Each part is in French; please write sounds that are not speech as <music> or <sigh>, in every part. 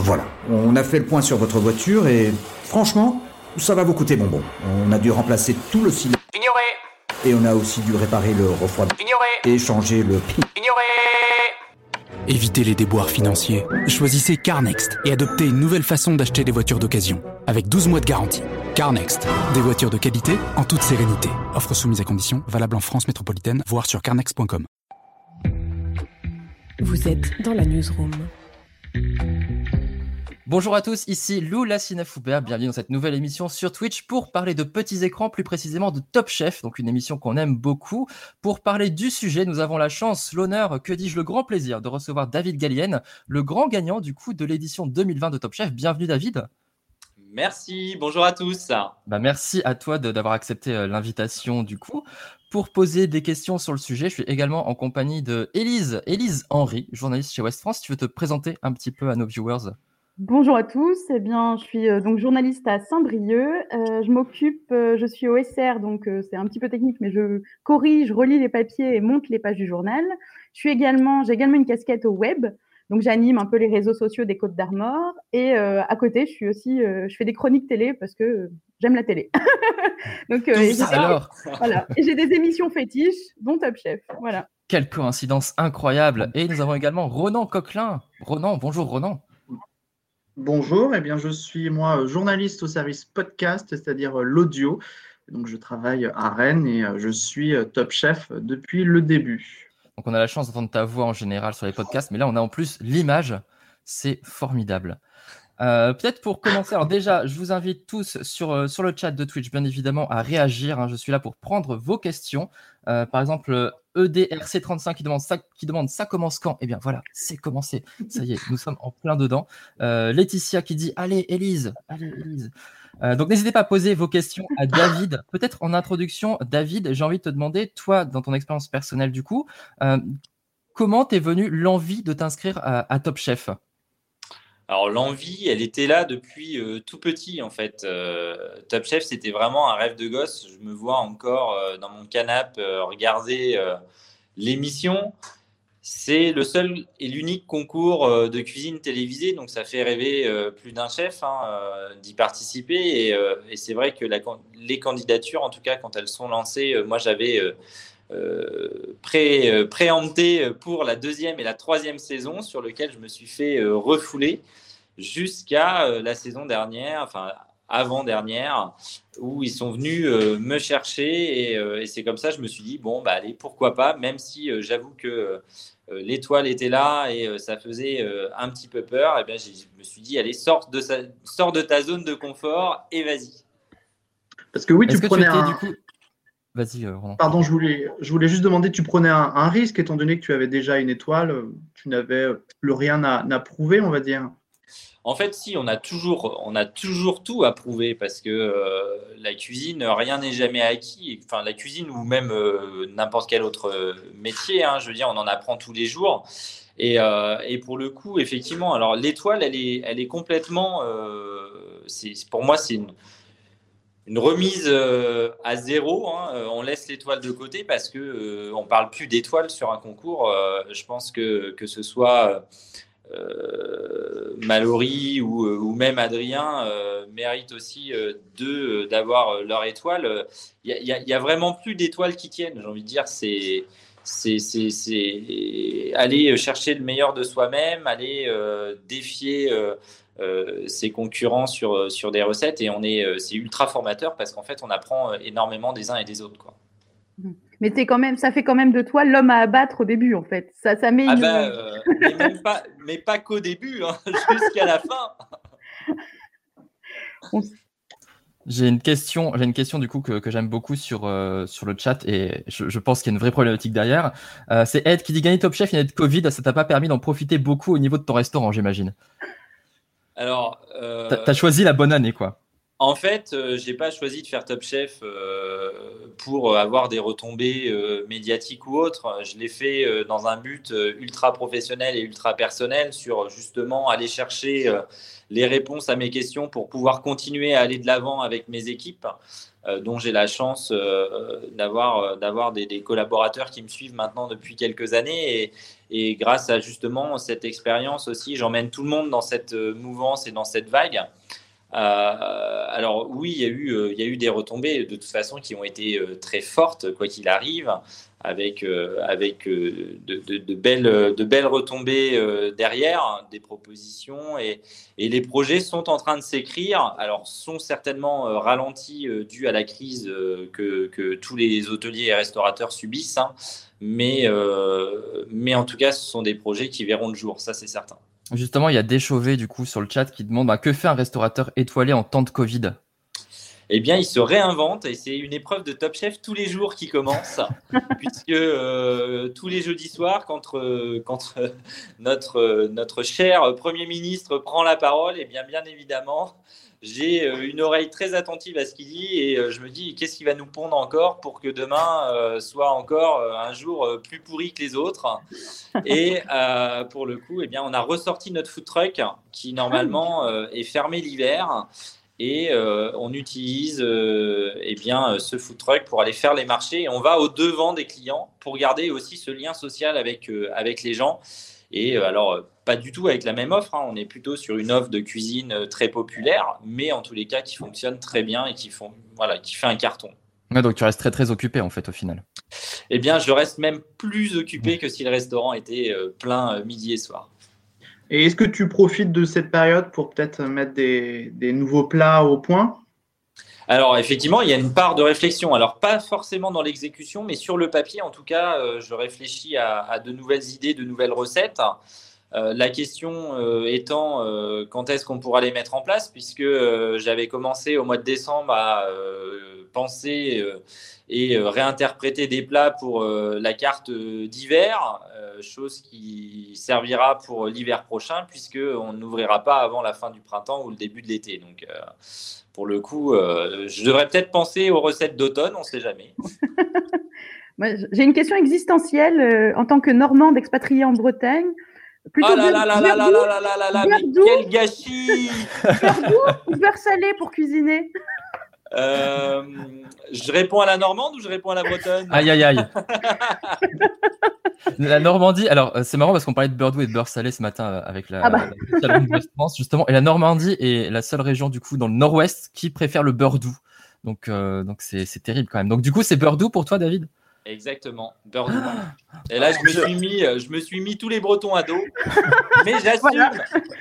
Voilà, on a fait le point sur votre voiture et franchement, ça va vous coûter bonbon. On a dû remplacer tout le cylindre. Ignoré Et on a aussi dû réparer le refroidissement. Ignoré Et changer le... Ignoré Évitez les déboires financiers. Choisissez CarNext et adoptez une nouvelle façon d'acheter des voitures d'occasion. Avec 12 mois de garantie. CarNext. Des voitures de qualité en toute sérénité. Offre soumise à conditions, valable en France métropolitaine, voire sur carnext.com. Vous êtes dans la newsroom. Bonjour à tous, ici Lou Lassina Foubert, bienvenue dans cette nouvelle émission sur Twitch pour parler de petits écrans, plus précisément de Top Chef, donc une émission qu'on aime beaucoup. Pour parler du sujet, nous avons la chance, l'honneur, que dis-je, le grand plaisir de recevoir David Gallienne, le grand gagnant du coup de l'édition 2020 de Top Chef. Bienvenue David. Merci, bonjour à tous. Bah, merci à toi de- d'avoir accepté euh, l'invitation du coup. Pour poser des questions sur le sujet, je suis également en compagnie de Élise, Élise Henry, journaliste chez West France. Tu veux te présenter un petit peu à nos viewers? Bonjour à tous. Eh bien, je suis euh, donc journaliste à Saint-Brieuc. Euh, je m'occupe, euh, je suis OSR, donc euh, c'est un petit peu technique, mais je corrige, relis les papiers et monte les pages du journal. Je suis également, j'ai également une casquette au web, donc j'anime un peu les réseaux sociaux des Côtes d'Armor. Et à côté, je suis aussi, je fais des chroniques télé parce que j'aime la télé. <laughs> donc alors? Voilà, j'ai des émissions fétiches, dont Top Chef. Voilà. Quelle coïncidence incroyable Et nous avons également Ronan Coquelin. Ronan, bonjour Ronan. Bonjour, eh bien, je suis moi journaliste au service podcast, c'est-à-dire euh, l'audio. Donc, je travaille à Rennes et euh, je suis euh, top chef depuis le début. Donc on a la chance d'entendre ta voix en général sur les podcasts, mais là on a en plus l'image. C'est formidable. Euh, Peut-être pour commencer, alors déjà, je vous invite tous sur, euh, sur le chat de Twitch, bien évidemment, à réagir. hein. Je suis là pour prendre vos questions. Euh, par exemple, euh, EDRC35 qui demande, ça, qui demande ça commence quand? Eh bien voilà, c'est commencé. Ça y est, nous sommes en plein dedans. Laetitia qui dit Allez, Élise, allez, donc n'hésitez pas à poser vos questions à David. Peut-être en introduction, David, j'ai envie de te demander, toi, dans ton expérience personnelle du coup, euh, comment t'es venu l'envie de t'inscrire à Top Chef? Alors l'envie, elle était là depuis euh, tout petit en fait. Euh, Top Chef, c'était vraiment un rêve de gosse. Je me vois encore euh, dans mon canapé regarder l'émission. C'est le seul et l'unique concours de cuisine télévisée, donc ça fait rêver plus d'un chef hein, d'y participer. Et, c'est vrai que les candidatures, en tout cas quand elles sont lancées, moi j'avais pré, euh, préempté pour la deuxième et la troisième saison, sur lequel je me suis fait euh, refouler jusqu'à euh, la saison dernière, enfin avant-dernière, où ils sont venus euh, me chercher et, euh, et c'est comme ça je me suis dit bon bah allez pourquoi pas, même si euh, j'avoue que euh, l'étoile était là et euh, ça faisait euh, un petit peu peur, et bien j'ai- je me suis dit allez sors de, sa- sors de ta zone de confort et vas-y. Parce que oui, tu Est-ce que tu prenais un... du coup Vas-y, euh, Ronan. Pardon, je voulais, je voulais juste demander, tu prenais un, un risque étant donné que tu avais déjà une étoile, euh, tu n'avais plus rien à, à prouver, on va dire. En fait, si, on a toujours, on a toujours tout à prouver parce que euh, la cuisine, rien n'est jamais acquis. Enfin, la cuisine ou même euh, n'importe quel autre euh, métier, hein, je veux dire, on en apprend tous les jours. Et, euh, et pour le coup, effectivement, alors l'étoile, elle est, elle est complètement, euh, c'est, pour moi, c'est une, une remise euh, à zéro. hein. Euh, On laisse l'étoile de côté parce que euh, on parle plus d'étoile sur un concours. Je pense que que ce soit Mallory ou, même Adrien méritent aussi euh, d'avoir leur étoile. Il y a vraiment plus d'étoiles qui tiennent. J'ai envie de dire, c'est c'est aller chercher le meilleur de soi-même, aller défier ses concurrents sur, sur des recettes et on est euh, c'est ultra formateur parce qu'en fait on apprend euh, énormément des uns et des autres quoi. Mais t'es quand même, ça fait quand même de toi l'homme à abattre au début, en fait. Ça, ça met Ah une- bah, euh, mais, même pas, mais pas qu'au début, hein, <laughs> jusqu'à la fin. J'ai une question, j'ai une question du coup que, que j'aime beaucoup sur, euh, sur le chat et je, je pense qu'il y a une vraie problématique derrière. Euh, c'est Ed qui dit gagner Top Chef, il y a de Covid, ça t'a pas permis d'en profiter beaucoup au niveau de ton restaurant, j'imagine. Alors, euh, T'as choisi la bonne année, quoi. En fait, euh, j'ai pas choisi de faire Top Chef euh, pour avoir des retombées euh, médiatiques ou autres. Je l'ai fait euh, dans un but euh, ultra professionnel et ultra personnel sur justement aller chercher euh, les réponses à mes questions pour pouvoir continuer à aller de l'avant avec mes équipes, euh, dont j'ai la chance euh, d'avoir euh, d'avoir des, collaborateurs qui me suivent maintenant depuis quelques années et, grâce à justement cette expérience aussi, j'emmène tout le monde dans cette euh, mouvance et dans cette vague. Euh, alors oui, il y, a eu, euh, il y a eu des retombées de toute façon qui ont été euh, très fortes, quoi qu'il arrive, avec, euh, avec euh, de, belles, de belles retombées euh, derrière, hein, des propositions, et, et les projets sont en train de s'écrire, alors sont certainement ralentis dû à la crise que, que tous les hôteliers et restaurateurs subissent, hein, mais, mais en tout cas, ce sont des projets qui verront le jour, ça c'est certain. Justement, il y a Déchauvé du coup sur le chat qui demande bah, que fait un restaurateur étoilé en temps de Covid? Eh bien, il se réinvente et c'est une épreuve de Top Chef tous les jours qui commence, <laughs> puisque euh, tous les jeudis soirs, quand, euh, quand euh, notre, notre cher Premier ministre prend la parole, eh bien, bien évidemment, j'ai une oreille très attentive à ce qu'il dit et je me dis qu'est-ce qu'il va nous pondre encore pour que demain soit encore un jour plus pourri que les autres? Et pour le coup, eh bien, on a ressorti notre food truck qui normalement <laughs> est fermé l'hiver et euh, on utilise euh, eh bien, euh, ce food truck pour aller faire les marchés et on va au devant des clients pour garder aussi ce lien social avec, euh, avec les gens. Et alors, pas du tout avec la même offre, hein. on est plutôt sur une offre de cuisine très populaire, mais en tous les cas qui fonctionne très bien et qui, font, voilà, qui fait un carton. Ouais, donc tu restes très très occupé en fait au final. Eh bien, je reste même plus occupé que si le restaurant était plein midi et soir. Et est-ce que tu profites de cette période pour peut-être mettre des, nouveaux plats au point? Alors effectivement, il y a une part de réflexion. Alors pas forcément dans l'exécution, mais sur le papier, en tout cas, euh, je réfléchis à de nouvelles idées, de nouvelles recettes. Euh, la question euh, étant euh, quand est-ce qu'on pourra les mettre en place, puisque j'avais commencé au mois de décembre à penser et réinterpréter des plats pour la carte d'hiver, chose qui servira pour l'hiver prochain, puisque on n'ouvrira pas avant la fin du printemps ou le début de l'été. Donc pour le coup, je devrais peut-être penser aux recettes d'automne, on ne sait jamais. <laughs> J'ai une question existentielle en tant que Normande expatriée en Bretagne. Plutôt Ah là là là là là là là là là quel gâchis <laughs> beurre doux <laughs> ou beurre salé pour cuisiner? Euh, Je réponds à la normande ou je réponds à la bretonne? Aïe aïe aïe. <laughs> la Normandie, alors euh, c'est marrant parce qu'on parlait de beurre doux et de beurre salé ce matin euh, avec la, Ah bah. la de France justement. Et la Normandie est la seule région du coup dans le nord-ouest qui préfère le beurre doux. Donc euh, donc c'est c'est terrible quand même. Donc du coup c'est beurre doux pour toi David? Exactement, beurre doux. <gasps> Et là, je me suis mis, euh, je me suis mis tous les Bretons à dos, <laughs> mais j'assume. Voilà.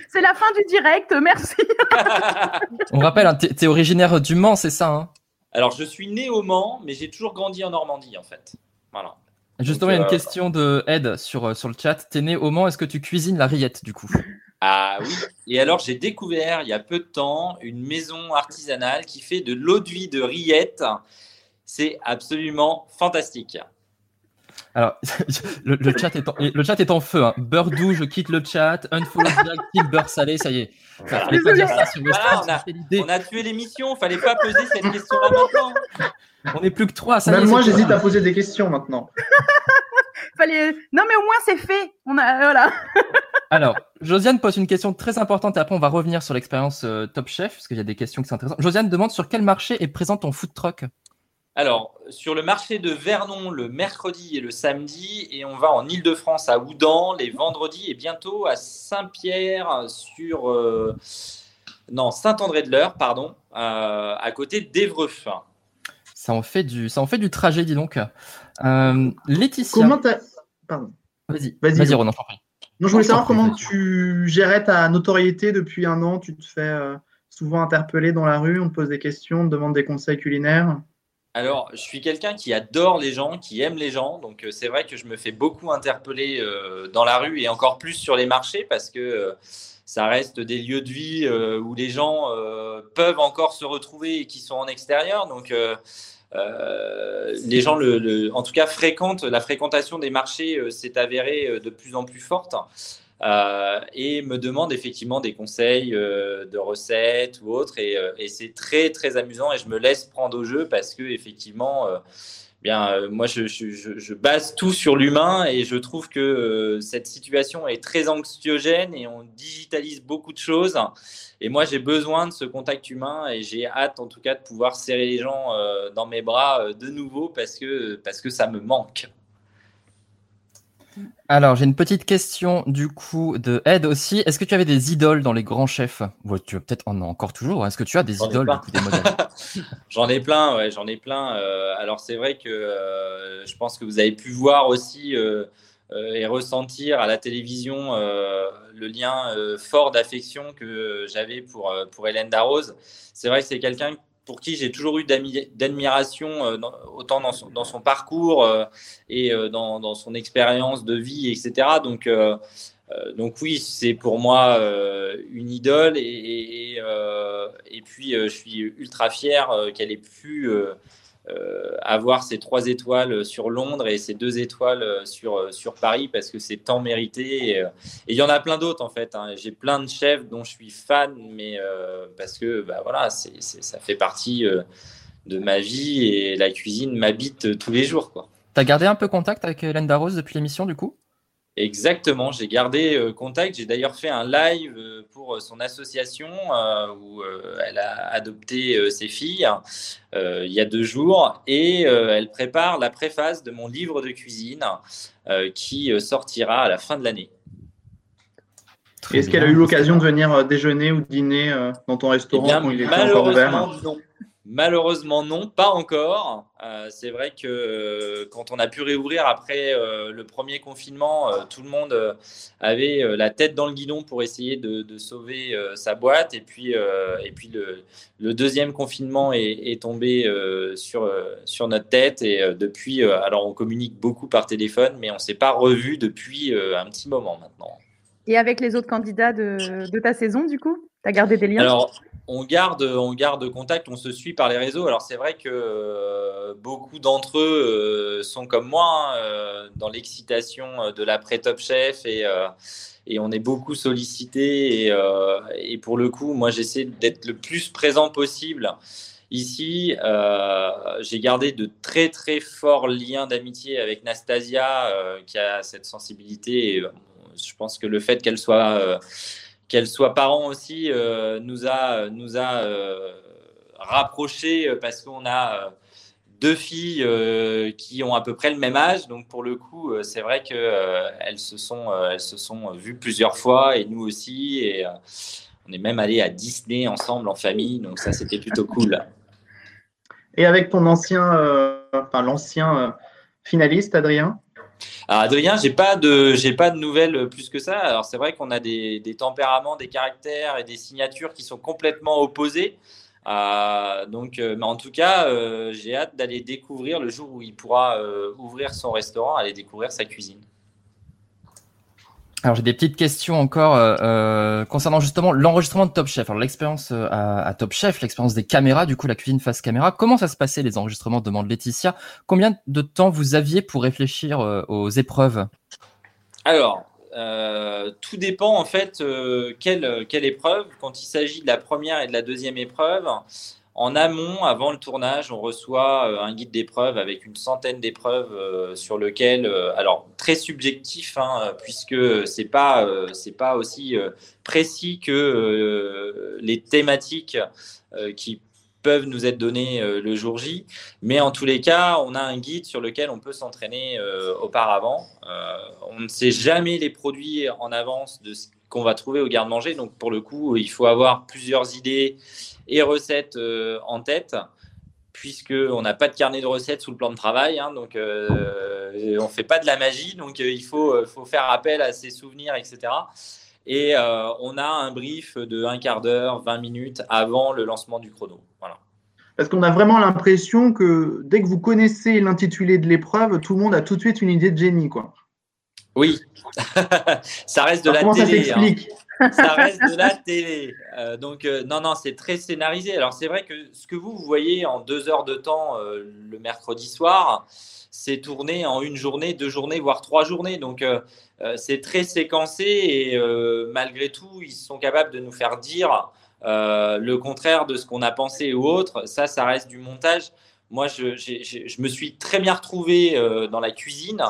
C'est la fin du direct, merci. <laughs> On rappelle, hein, t'es t'es originaire du Mans, c'est ça hein? Alors, je suis né au Mans, mais j'ai toujours grandi en Normandie, en fait. Voilà. Justement, il y a une euh, question de Ed sur, euh, sur le chat. T'es né au Mans, est-ce que tu cuisines la rillette du coup? Ah oui. Et alors, j'ai découvert il y a peu de temps une maison artisanale qui fait de l'eau de vie de rillettes. C'est absolument fantastique. Alors, <laughs> le, le chat est en, le chat est en feu. hein. Beurre doux, je quitte le chat. Unfollow kill beurre salé, ça y est. Ça, fallait pas dire ça sur le Voilà, stream, on a-. On tué l'émission, fallait pas poser cette question-là maintenant. On n'est plus que trois, ça Même est, moi, j'hésite à poser des questions maintenant. <laughs> Fallait... Non, mais au moins c'est fait. On a... Voilà. <laughs> Alors, Josiane pose une question très importante et après on va revenir sur l'expérience euh, Top Chef parce qu'il y a des questions qui sont intéressantes. Josiane demande sur quel marché est présent ton food truck? Alors, sur le marché de Vernon le mercredi et le samedi, et on va en Ile-de-France à Oudan les vendredis et bientôt à Saint-Pierre sur. euh, non, Saint-André-de-l'Eure, pardon, euh, à côté d'Evreux. Ça en fait du, ça en fait du trajet, dis donc. Euh, Laetitia, Comment t'as. Pardon. vas-y, Vas-y, vas-y, Lou. Ronan, je t'en prie. Non, je voulais savoir comment tu gérais ta notoriété depuis un an. Tu te fais euh, souvent interpeller dans la rue, on te pose des questions, on te demande des conseils culinaires. Alors, je suis quelqu'un qui adore les gens, qui aime les gens. Donc, euh, c'est vrai que je me fais beaucoup interpeller euh, dans la rue et encore plus sur les marchés parce que euh, ça reste des lieux de vie où les gens peuvent encore se retrouver et qui sont en extérieur. Donc, les gens, en tout cas, fréquentent. La fréquentation des marchés s'est avérée de plus en plus forte. Et me demande effectivement des conseils de recettes ou autres. Et, et c'est très très amusant et je me laisse prendre au jeu parce que effectivement bien, euh, moi, je, base tout sur l'humain et je trouve que euh, cette situation est très anxiogène et on digitalise beaucoup de choses. Et moi, j'ai besoin de ce contact humain et j'ai hâte, en tout cas, de pouvoir serrer les gens euh, dans mes bras de nouveau parce que, parce que ça me manque. Alors, j'ai une petite question du coup de Ed aussi. Est-ce que tu avais des idoles dans les grands chefs? Tu peut-être en encore toujours. Hein. Est-ce que tu as des idoles du coup, des modèles? <laughs> J'en ai plein, ouais, j'en ai plein. Euh, alors, c'est vrai que euh, je pense que vous avez pu voir aussi euh, et ressentir à la télévision le lien fort d'affection que j'avais pour, pour Hélène Darroze. C'est vrai que c'est quelqu'un pour qui j'ai toujours eu d'admiration, euh, autant dans son, parcours euh, et euh, dans, son expérience de vie, etc. Donc, donc oui, c'est pour moi une idole et, et, puis je suis ultra fier qu'elle ait pu avoir ces trois étoiles sur Londres et ces deux étoiles sur, sur Paris parce que c'est tant mérité. Et il y en a plein d'autres en fait. Hein. J'ai plein de chefs dont je suis fan, mais euh, parce que bah, voilà, c'est, ça fait partie euh, de ma vie et la cuisine m'habite tous les jours. Tu as gardé un peu contact avec Hélène Darroze depuis l'émission du coup? Exactement, j'ai gardé euh, contact. J'ai d'ailleurs fait un live euh, pour euh, son association où elle a adopté ses filles il y a deux jours et elle prépare la préface de mon livre de cuisine qui sortira à la fin de l'année. Est-ce qu'elle a eu l'occasion de venir déjeuner ou dîner dans ton restaurant eh quand il était encore ouvert non. Malheureusement, non, pas encore. Euh, c'est vrai que euh, quand on a pu réouvrir après euh, le premier confinement, tout le monde avait la tête dans le guidon pour essayer de, sauver sa boîte. Et puis, et puis le, deuxième confinement est, tombé sur, sur notre tête. Et depuis, alors on communique beaucoup par téléphone, mais on ne s'est pas revu depuis un petit moment maintenant. Et avec les autres candidats de, de ta saison, du coup? Tu as gardé des liens? On garde, on garde contact, on se suit par les réseaux. Alors c'est vrai que euh, beaucoup d'entre eux euh, sont comme moi hein, euh, dans l'excitation de l'après Top Chef et, on est beaucoup sollicité. Et, pour le coup, moi j'essaie d'être le plus présent possible. Ici, j'ai gardé de très très forts liens d'amitié avec Nastasia, qui a cette sensibilité. Je pense que le fait qu'elle soit qu'elle soit parent aussi euh, nous a, nous a euh, rapprochés euh, parce qu'on a deux filles qui ont à peu près le même âge. Donc pour le coup, c'est vrai qu'elles se, sont, se sont vues plusieurs fois et nous aussi. Et on est même allé à Disney ensemble en famille. Donc ça, c'était plutôt cool. Et avec ton ancien, enfin l'ancien finaliste, Adrien? Alors Adrien, j'ai pas de j'ai pas de nouvelles plus que ça. Alors c'est vrai qu'on a des, tempéraments, des caractères et des signatures qui sont complètement opposés. Euh, donc, euh, mais en tout cas, euh, j'ai hâte d'aller découvrir le jour où il pourra ouvrir son restaurant, aller découvrir sa cuisine. Alors j'ai des petites questions encore euh, euh, concernant justement l'enregistrement de Top Chef. Alors l'expérience euh, à, Top Chef, l'expérience des caméras, du coup la cuisine face caméra. Comment ça se passait les enregistrements demande Laetitia. Combien de temps vous aviez pour réfléchir aux épreuves? Alors tout dépend en fait quelle, quelle épreuve. Quand il s'agit de la première et de la deuxième épreuve, en amont, avant le tournage, on reçoit euh, un guide d'épreuves avec une centaine d'épreuves euh, sur lequel, euh, alors très subjectif, hein, puisque c'est pas c'est pas aussi précis que les thématiques qui peuvent nous être données le jour J, mais en tous les cas, on a un guide sur lequel on peut s'entraîner auparavant. on ne sait jamais les produits en avance de ce qu'on va trouver au garde-manger, donc pour le coup, il faut avoir plusieurs idées et recettes euh, en tête, puisqu'on n'a pas de carnet de recettes sous le plan de travail, hein, donc euh, on ne fait pas de la magie, donc euh, il faut, faut faire appel à ses souvenirs, etc. Et on a un brief de un quart d'heure, 20 minutes avant le lancement du chrono. Voilà. Parce qu'on a vraiment l'impression que dès que vous connaissez l'intitulé de l'épreuve, tout le monde a tout de suite une idée de génie. Quoi. Oui, <laughs> ça reste de la comment télé. Ça hein. Ça <laughs> reste de la télé. Euh, donc, euh, non, non, c'est très scénarisé. Alors, c'est vrai que ce que vous, vous voyez en deux heures de temps euh, le mercredi soir, c'est tourné en une journée, deux journées, voire trois journées. Donc, c'est très séquencé et malgré tout, ils sont capables de nous faire dire le contraire de ce qu'on a pensé ou autre. Ça, ça reste du montage. Moi, je, je me suis très bien retrouvé dans la cuisine.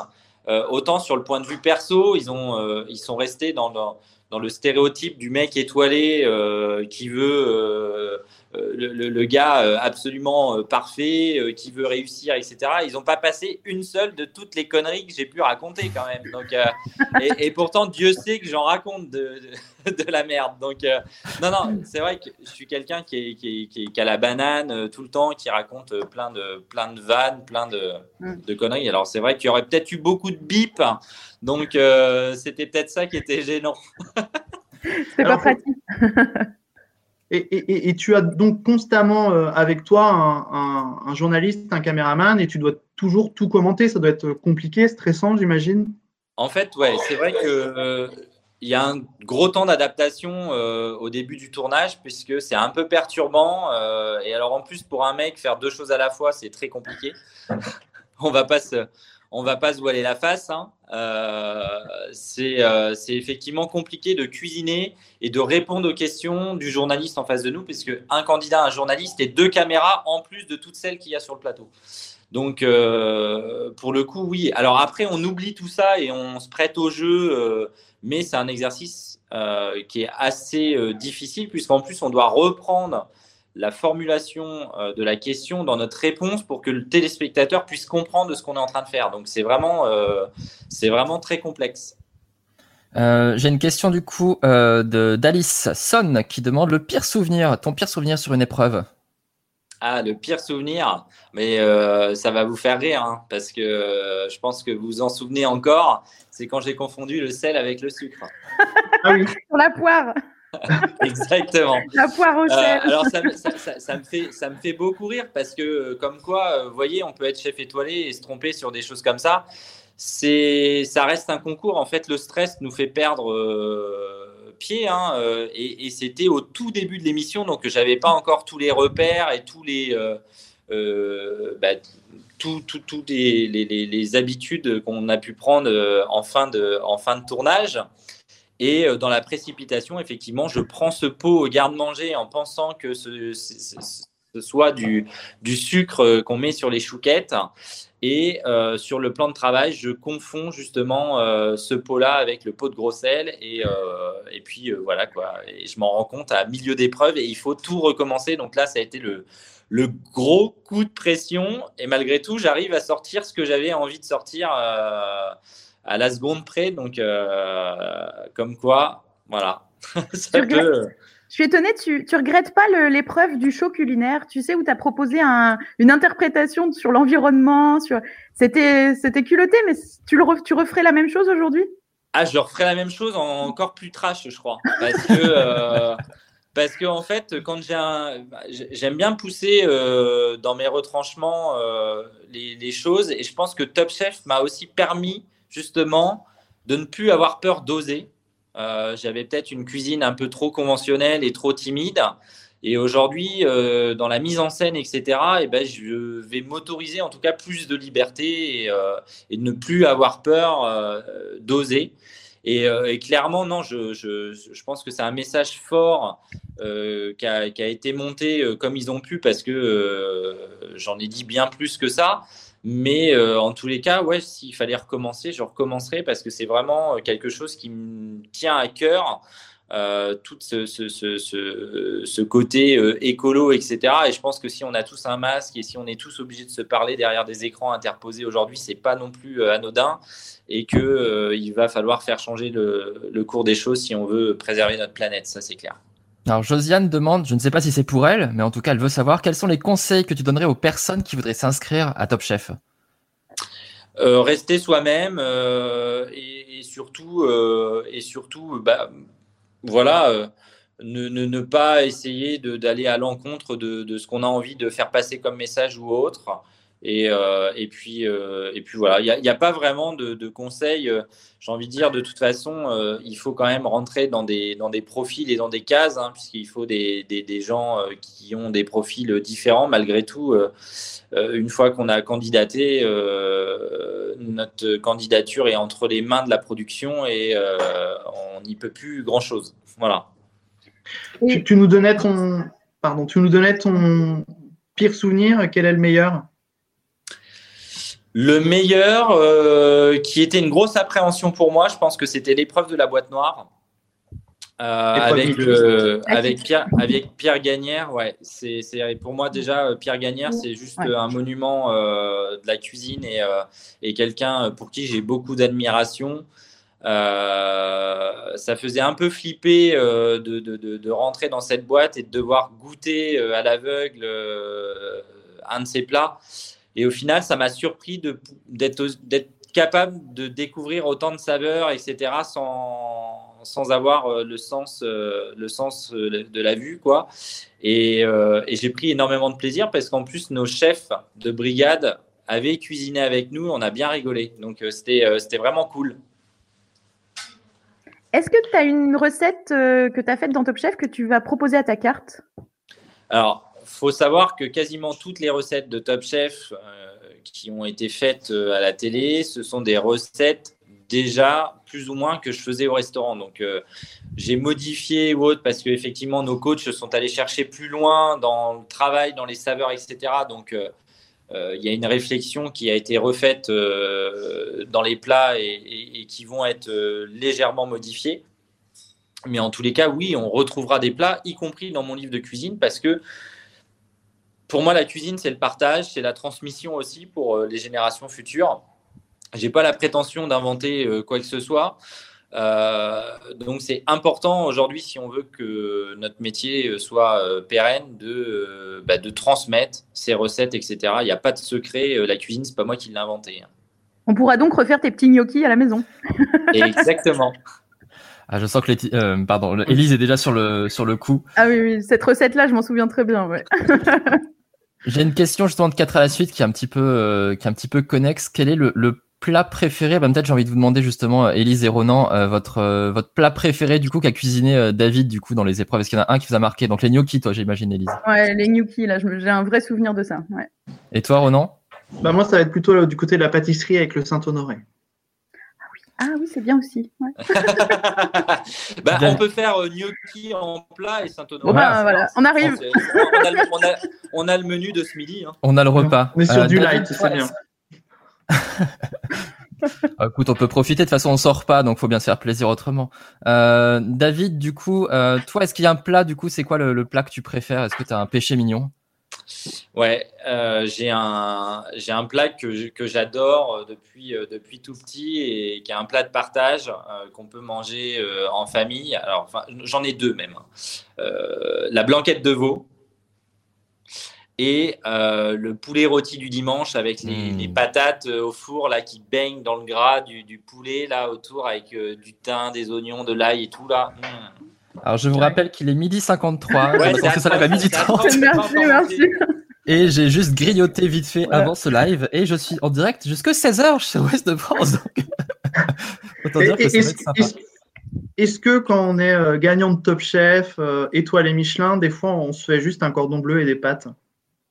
autant sur le point de vue perso, ils, ont, ils sont restés dans, dans dans le stéréotype du mec étoilé euh, qui veut euh, euh, le, gars absolument parfait, qui veut réussir, etc. Ils n'ont pas passé une seule de toutes les conneries que j'ai pu raconter quand même. Donc, et, pourtant, Dieu sait que j'en raconte de, de, la merde. Donc, non, non, c'est vrai que je suis quelqu'un qui, qui, qui, a la banane tout le temps, qui raconte plein de, plein de vannes, plein de, mm. de conneries. Alors, c'est vrai qu'il y aurait peut-être eu beaucoup de bips donc, euh, c'était peut-être ça qui était gênant. C'est pas pratique. <laughs> Et, tu as donc constamment euh, avec toi un, journaliste, un caméraman, et tu dois toujours tout commenter. Ça doit être compliqué, stressant, j'imagine. En fait, ouais, c'est vrai que euh, il y a un gros temps d'adaptation au début du tournage, puisque c'est un peu perturbant. et alors, en plus, pour un mec, faire deux choses à la fois, c'est très compliqué. <laughs> On va pas se on va pas se voiler la face. Hein. Euh, euh, c'est effectivement compliqué de cuisiner et de répondre aux questions du journaliste en face de nous, puisque un candidat, un journaliste et deux caméras en plus de toutes celles qu'il y a sur le plateau. Donc, euh, pour le coup, oui. Alors après, on oublie tout ça et on se prête au jeu, mais c'est un exercice qui est assez difficile, puisqu'en plus, on doit reprendre la formulation euh, de la question dans notre réponse pour que le téléspectateur puisse comprendre ce qu'on est en train de faire. Donc c'est vraiment, euh, c'est vraiment très complexe. Euh, j'ai une question du coup de d'Alice Son qui demande le pire souvenir, ton pire souvenir sur une épreuve. Ah, le pire souvenir, mais ça va vous faire rire hein, parce que je pense que vous vous en souvenez encore. C'est quand j'ai confondu le sel avec le sucre. ah <laughs> oui. Sur la poire. <laughs> Exactement. La poire au euh, sel. alors ça, me fait, ça me fait beaucoup rire parce que, euh, comme quoi, euh, vous voyez, on peut être chef étoilé et se tromper sur des choses comme ça. C'est, ça reste un concours. En fait, le stress nous fait perdre pied. Hein, et, c'était au tout début de l'émission, donc j'avais pas encore tous les repères et tous les, bah, tout, tout, les, les, les, habitudes qu'on a pu prendre en fin de, en fin de tournage. Et euh, dans la précipitation, effectivement, je prends ce pot au garde-manger en pensant que ce, soit du, sucre euh, qu'on met sur les chouquettes. Et euh, sur le plan de travail, je confonds justement ce pot-là avec le pot de gros sel. Et, et puis voilà quoi. Et je m'en rends compte à milieu d'épreuve et il faut tout recommencer. Donc là, ça a été le, le gros coup de pression. Et malgré tout, j'arrive à sortir ce que j'avais envie de sortir à la seconde près. Donc, euh, comme quoi, voilà. <laughs> ça peut... Je suis étonnée, tu, tu regrettes pas l'épreuve du show culinaire, tu sais, où tu as proposé un, une interprétation sur l'environnement, sur... c'était, culotté, mais tu, le, tu referais la même chose aujourd'hui? Ah, je referais la même chose en encore plus trash, je crois. Parce que, euh, <laughs> parce que en fait, quand j'ai un... J'aime bien pousser euh, dans mes retranchements les, les, choses, et je pense que Top Chef m'a aussi permis justement de ne plus avoir peur d'oser. Euh, j'avais peut-être une cuisine un peu trop conventionnelle et trop timide. Et aujourd'hui, euh, dans la mise en scène, etc., et eh ben, je vais m'autoriser en tout cas plus de liberté et, euh, ne plus avoir peur d'oser. Et, clairement, non, je, pense que c'est un message fort qui, a, été monté comme ils ont pu parce que j'en ai dit bien plus que ça. Mais euh, en tous les cas, ouais, s'il fallait recommencer, je recommencerai parce que c'est vraiment euh, quelque chose qui me tient à cœur. Euh, tout ce, ce, ce, ce côté écolo, etc. Et je pense que si on a tous un masque et si on est tous obligés de se parler derrière des écrans interposés aujourd'hui, c'est pas non plus anodin et que il va falloir faire changer le, le, cours des choses si on veut préserver notre planète. Ça, c'est clair. Alors Josiane demande, je ne sais pas si c'est pour elle, mais en tout cas elle veut savoir quels sont les conseils que tu donnerais aux personnes qui voudraient s'inscrire à Top Chef. Euh, rester soi-même euh, et, surtout euh, et surtout bah, voilà ne, pas essayer d'aller à l'encontre de, ce qu'on a envie de faire passer comme message ou autre Et, euh, et, puis, euh, et puis voilà, il n'y a, pas vraiment de, de conseils. euh, J'ai envie de dire, de toute façon, il faut quand même rentrer dans des, dans des profils et dans des cases, hein, puisqu'il faut des, des, des gens qui ont des profils différents. Malgré tout, une fois qu'on a candidaté, notre candidature est entre les mains de la production et on n'y peut plus grand-chose. Voilà. Tu nous donnais ton, pardon, tu nous donnais ton pire souvenir. Quel est le meilleur? Le meilleur, euh, qui était une grosse appréhension pour moi, je pense que c'était l'épreuve de la boîte noire. Euh, avec, euh, avec, Pierre, avec Pierre Gagnère, ouais, c'est c'est- pour moi déjà Pierre Gagnère, c'est juste Ouais. un monument euh, de la cuisine et, euh, et quelqu'un pour qui j'ai beaucoup d'admiration. Euh, ça faisait un peu flipper euh, de, de- de- de rentrer dans cette boîte et de devoir goûter euh, à l'aveugle euh, un de ces plats. Et au final, ça m'a surpris d'être capable de découvrir autant de saveurs, etc., sans, sans avoir euh, le sens, euh, le sens euh, de la vue. Quoi. Et, euh, et j'ai pris énormément de plaisir parce qu'en plus, nos chefs de brigade avaient cuisiné avec nous. On a bien rigolé. Donc, c'était c'était vraiment cool. Est-ce que tu as une recette que tu as faite dans Top Chef que tu vas proposer à ta carte? Alors, faut savoir que quasiment toutes les recettes de Top Chef euh, qui ont été faites euh, à la télé, ce sont des recettes déjà plus ou moins que je faisais au restaurant. Donc, euh, j'ai modifié ou autre parce que effectivement nos coachs sont allés chercher plus loin dans le travail, dans les saveurs, etc. Donc, il y a une réflexion qui a été refaite dans les plats et, et- qui vont être légèrement modifiés. Mais en tous les cas, oui, on retrouvera des plats, y compris dans mon livre de cuisine, parce que pour moi, la cuisine, c'est le partage, c'est la transmission aussi pour euh, les générations futures. J'ai pas la prétention d'inventer euh, quoi que ce soit. Euh, donc c'est important aujourd'hui, si on veut que notre métier soit euh, pérenne, de, euh, bah, de transmettre ces recettes, etc. Il n'y a pas de secret. euh, la cuisine, c'est pas moi qui l'ai inventé. hein. On pourra donc refaire tes petits gnocchis à la maison. <laughs> Exactement. Ah, je sens que euh, pardon, Élise est déjà sur le, sur le coup. Ah oui, oui, cette recette-là, je m'en souviens très bien. Ouais. <laughs> J'ai une question justement de 4 à la suite qui est un petit peu, euh, qui est un petit peu connexe. Quel est le, le plat préféré? Bah, Peut-être j'ai envie de vous demander justement, euh, Élise et Ronan, euh, votre, euh, votre plat préféré du coup qu'a cuisiné euh, David du coup dans les épreuves. Est-ce qu'il y en a un qui vous a marqué? Donc les gnocchis, toi j'imagine Élise. Ouais, les gnocchis, là, j'ai un vrai souvenir de ça. Ouais. Et toi Ronan? Bah, Moi, ça va être plutôt du côté de la pâtisserie avec le Saint-Honoré. Ah oui, c'est bien aussi. ouais. <laughs> bah, on peut faire euh, gnocchi en plat et Saint-Honoré. Bah, voilà, on arrive. On a, le, on a- on a le menu de ce midi. hein. On a le repas. On est sur Euh, du light, c'est bien. <laughs> Ah, Écoute, on peut profiter. De toute façon, on sort pas, donc faut bien se faire plaisir autrement. Euh, David, du coup, euh, toi, est-ce qu'il y a un plat Du coup, c'est quoi le, le plat que tu préfères? Est-ce que tu as un péché mignon? Ouais, euh, j'ai un, j'ai un plat que, que j'adore euh, depuis, euh, depuis tout petit et qui est un plat de partage euh, qu'on peut manger euh, en famille. Alors, enfin, j'en ai deux même. hein. La blanquette de veau et euh, le poulet rôti du dimanche avec les, Mm. les patates euh, au four là qui baignent dans le gras du, du poulet là autour avec euh, du thym, des oignons, de l'ail et tout là. Mm. Alors, je vous rappelle qu'il est midi 53. Ouais, je m'attends que ça lève à midi c'est 30. atroce. Merci, merci. Et j'ai juste grignoté vite fait Voilà. avant ce live. Et je suis en direct jusqu'à 16h chez Ouest de France. Donc... <laughs> Autant dire Et- que ça va Est-ce être sympa. est-ce- est-ce que quand on est euh, gagnant de Top Chef, euh, étoile et Michelin, des fois on se fait juste un cordon bleu et des pâtes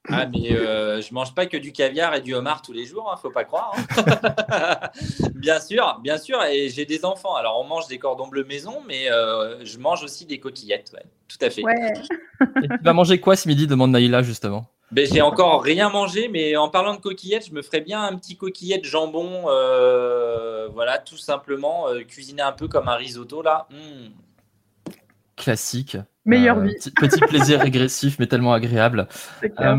Ah, mais euh, je mange pas que du caviar et du homard tous les jours, hein, faut pas croire. hein. <laughs> bien sûr, bien sûr. Et j'ai des enfants. Alors, on mange des cordons bleus maison, mais euh, je mange aussi des coquillettes. Ouais, tout à fait. Ouais. <laughs> Et tu vas manger quoi ce midi demande Naïla justement? Ben, j'ai encore rien mangé, mais en parlant de coquillettes, je me ferais bien un petit coquillette jambon. euh, voilà, tout simplement, euh, cuisiner un peu comme un risotto là. Mm. Classique. Meilleure Euh, vie, Petit, petit plaisir régressif, mais tellement agréable. <laughs> Euh,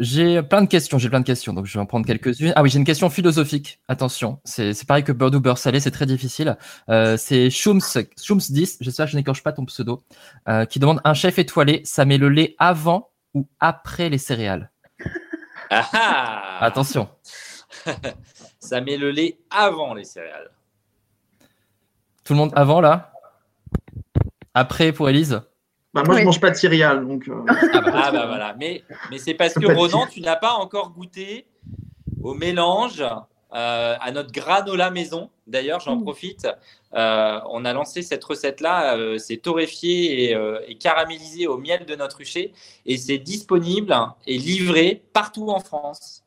j'ai plein de questions, j'ai plein de questions, donc je vais en prendre quelques-unes. Ah oui, j'ai une question philosophique. Attention, c'est c'est pareil que beurre ou beurre salé, c'est très difficile. Euh, c'est Schums, Schums 10, j'espère que je n'écorche pas ton pseudo, euh, qui demande un chef étoilé, ça met le lait avant ou après les céréales? <laughs> Ah ah Attention. <laughs> Ça met le lait avant les céréales. Tout le monde avant là? Après pour Elise Bah, moi, je Oui. mange pas de céréales, donc. euh, Ah bah, Ah bah voilà, <laughs> mais, mais c'est parce que Ronan, tu n'as pas encore goûté au mélange, euh, à notre granola maison. D'ailleurs, j'en Mm. profite. Euh, on a lancé cette recette-là, euh, c'est torréfié et, euh, et caramélisé au miel de notre rucher et c'est disponible et livré partout en France.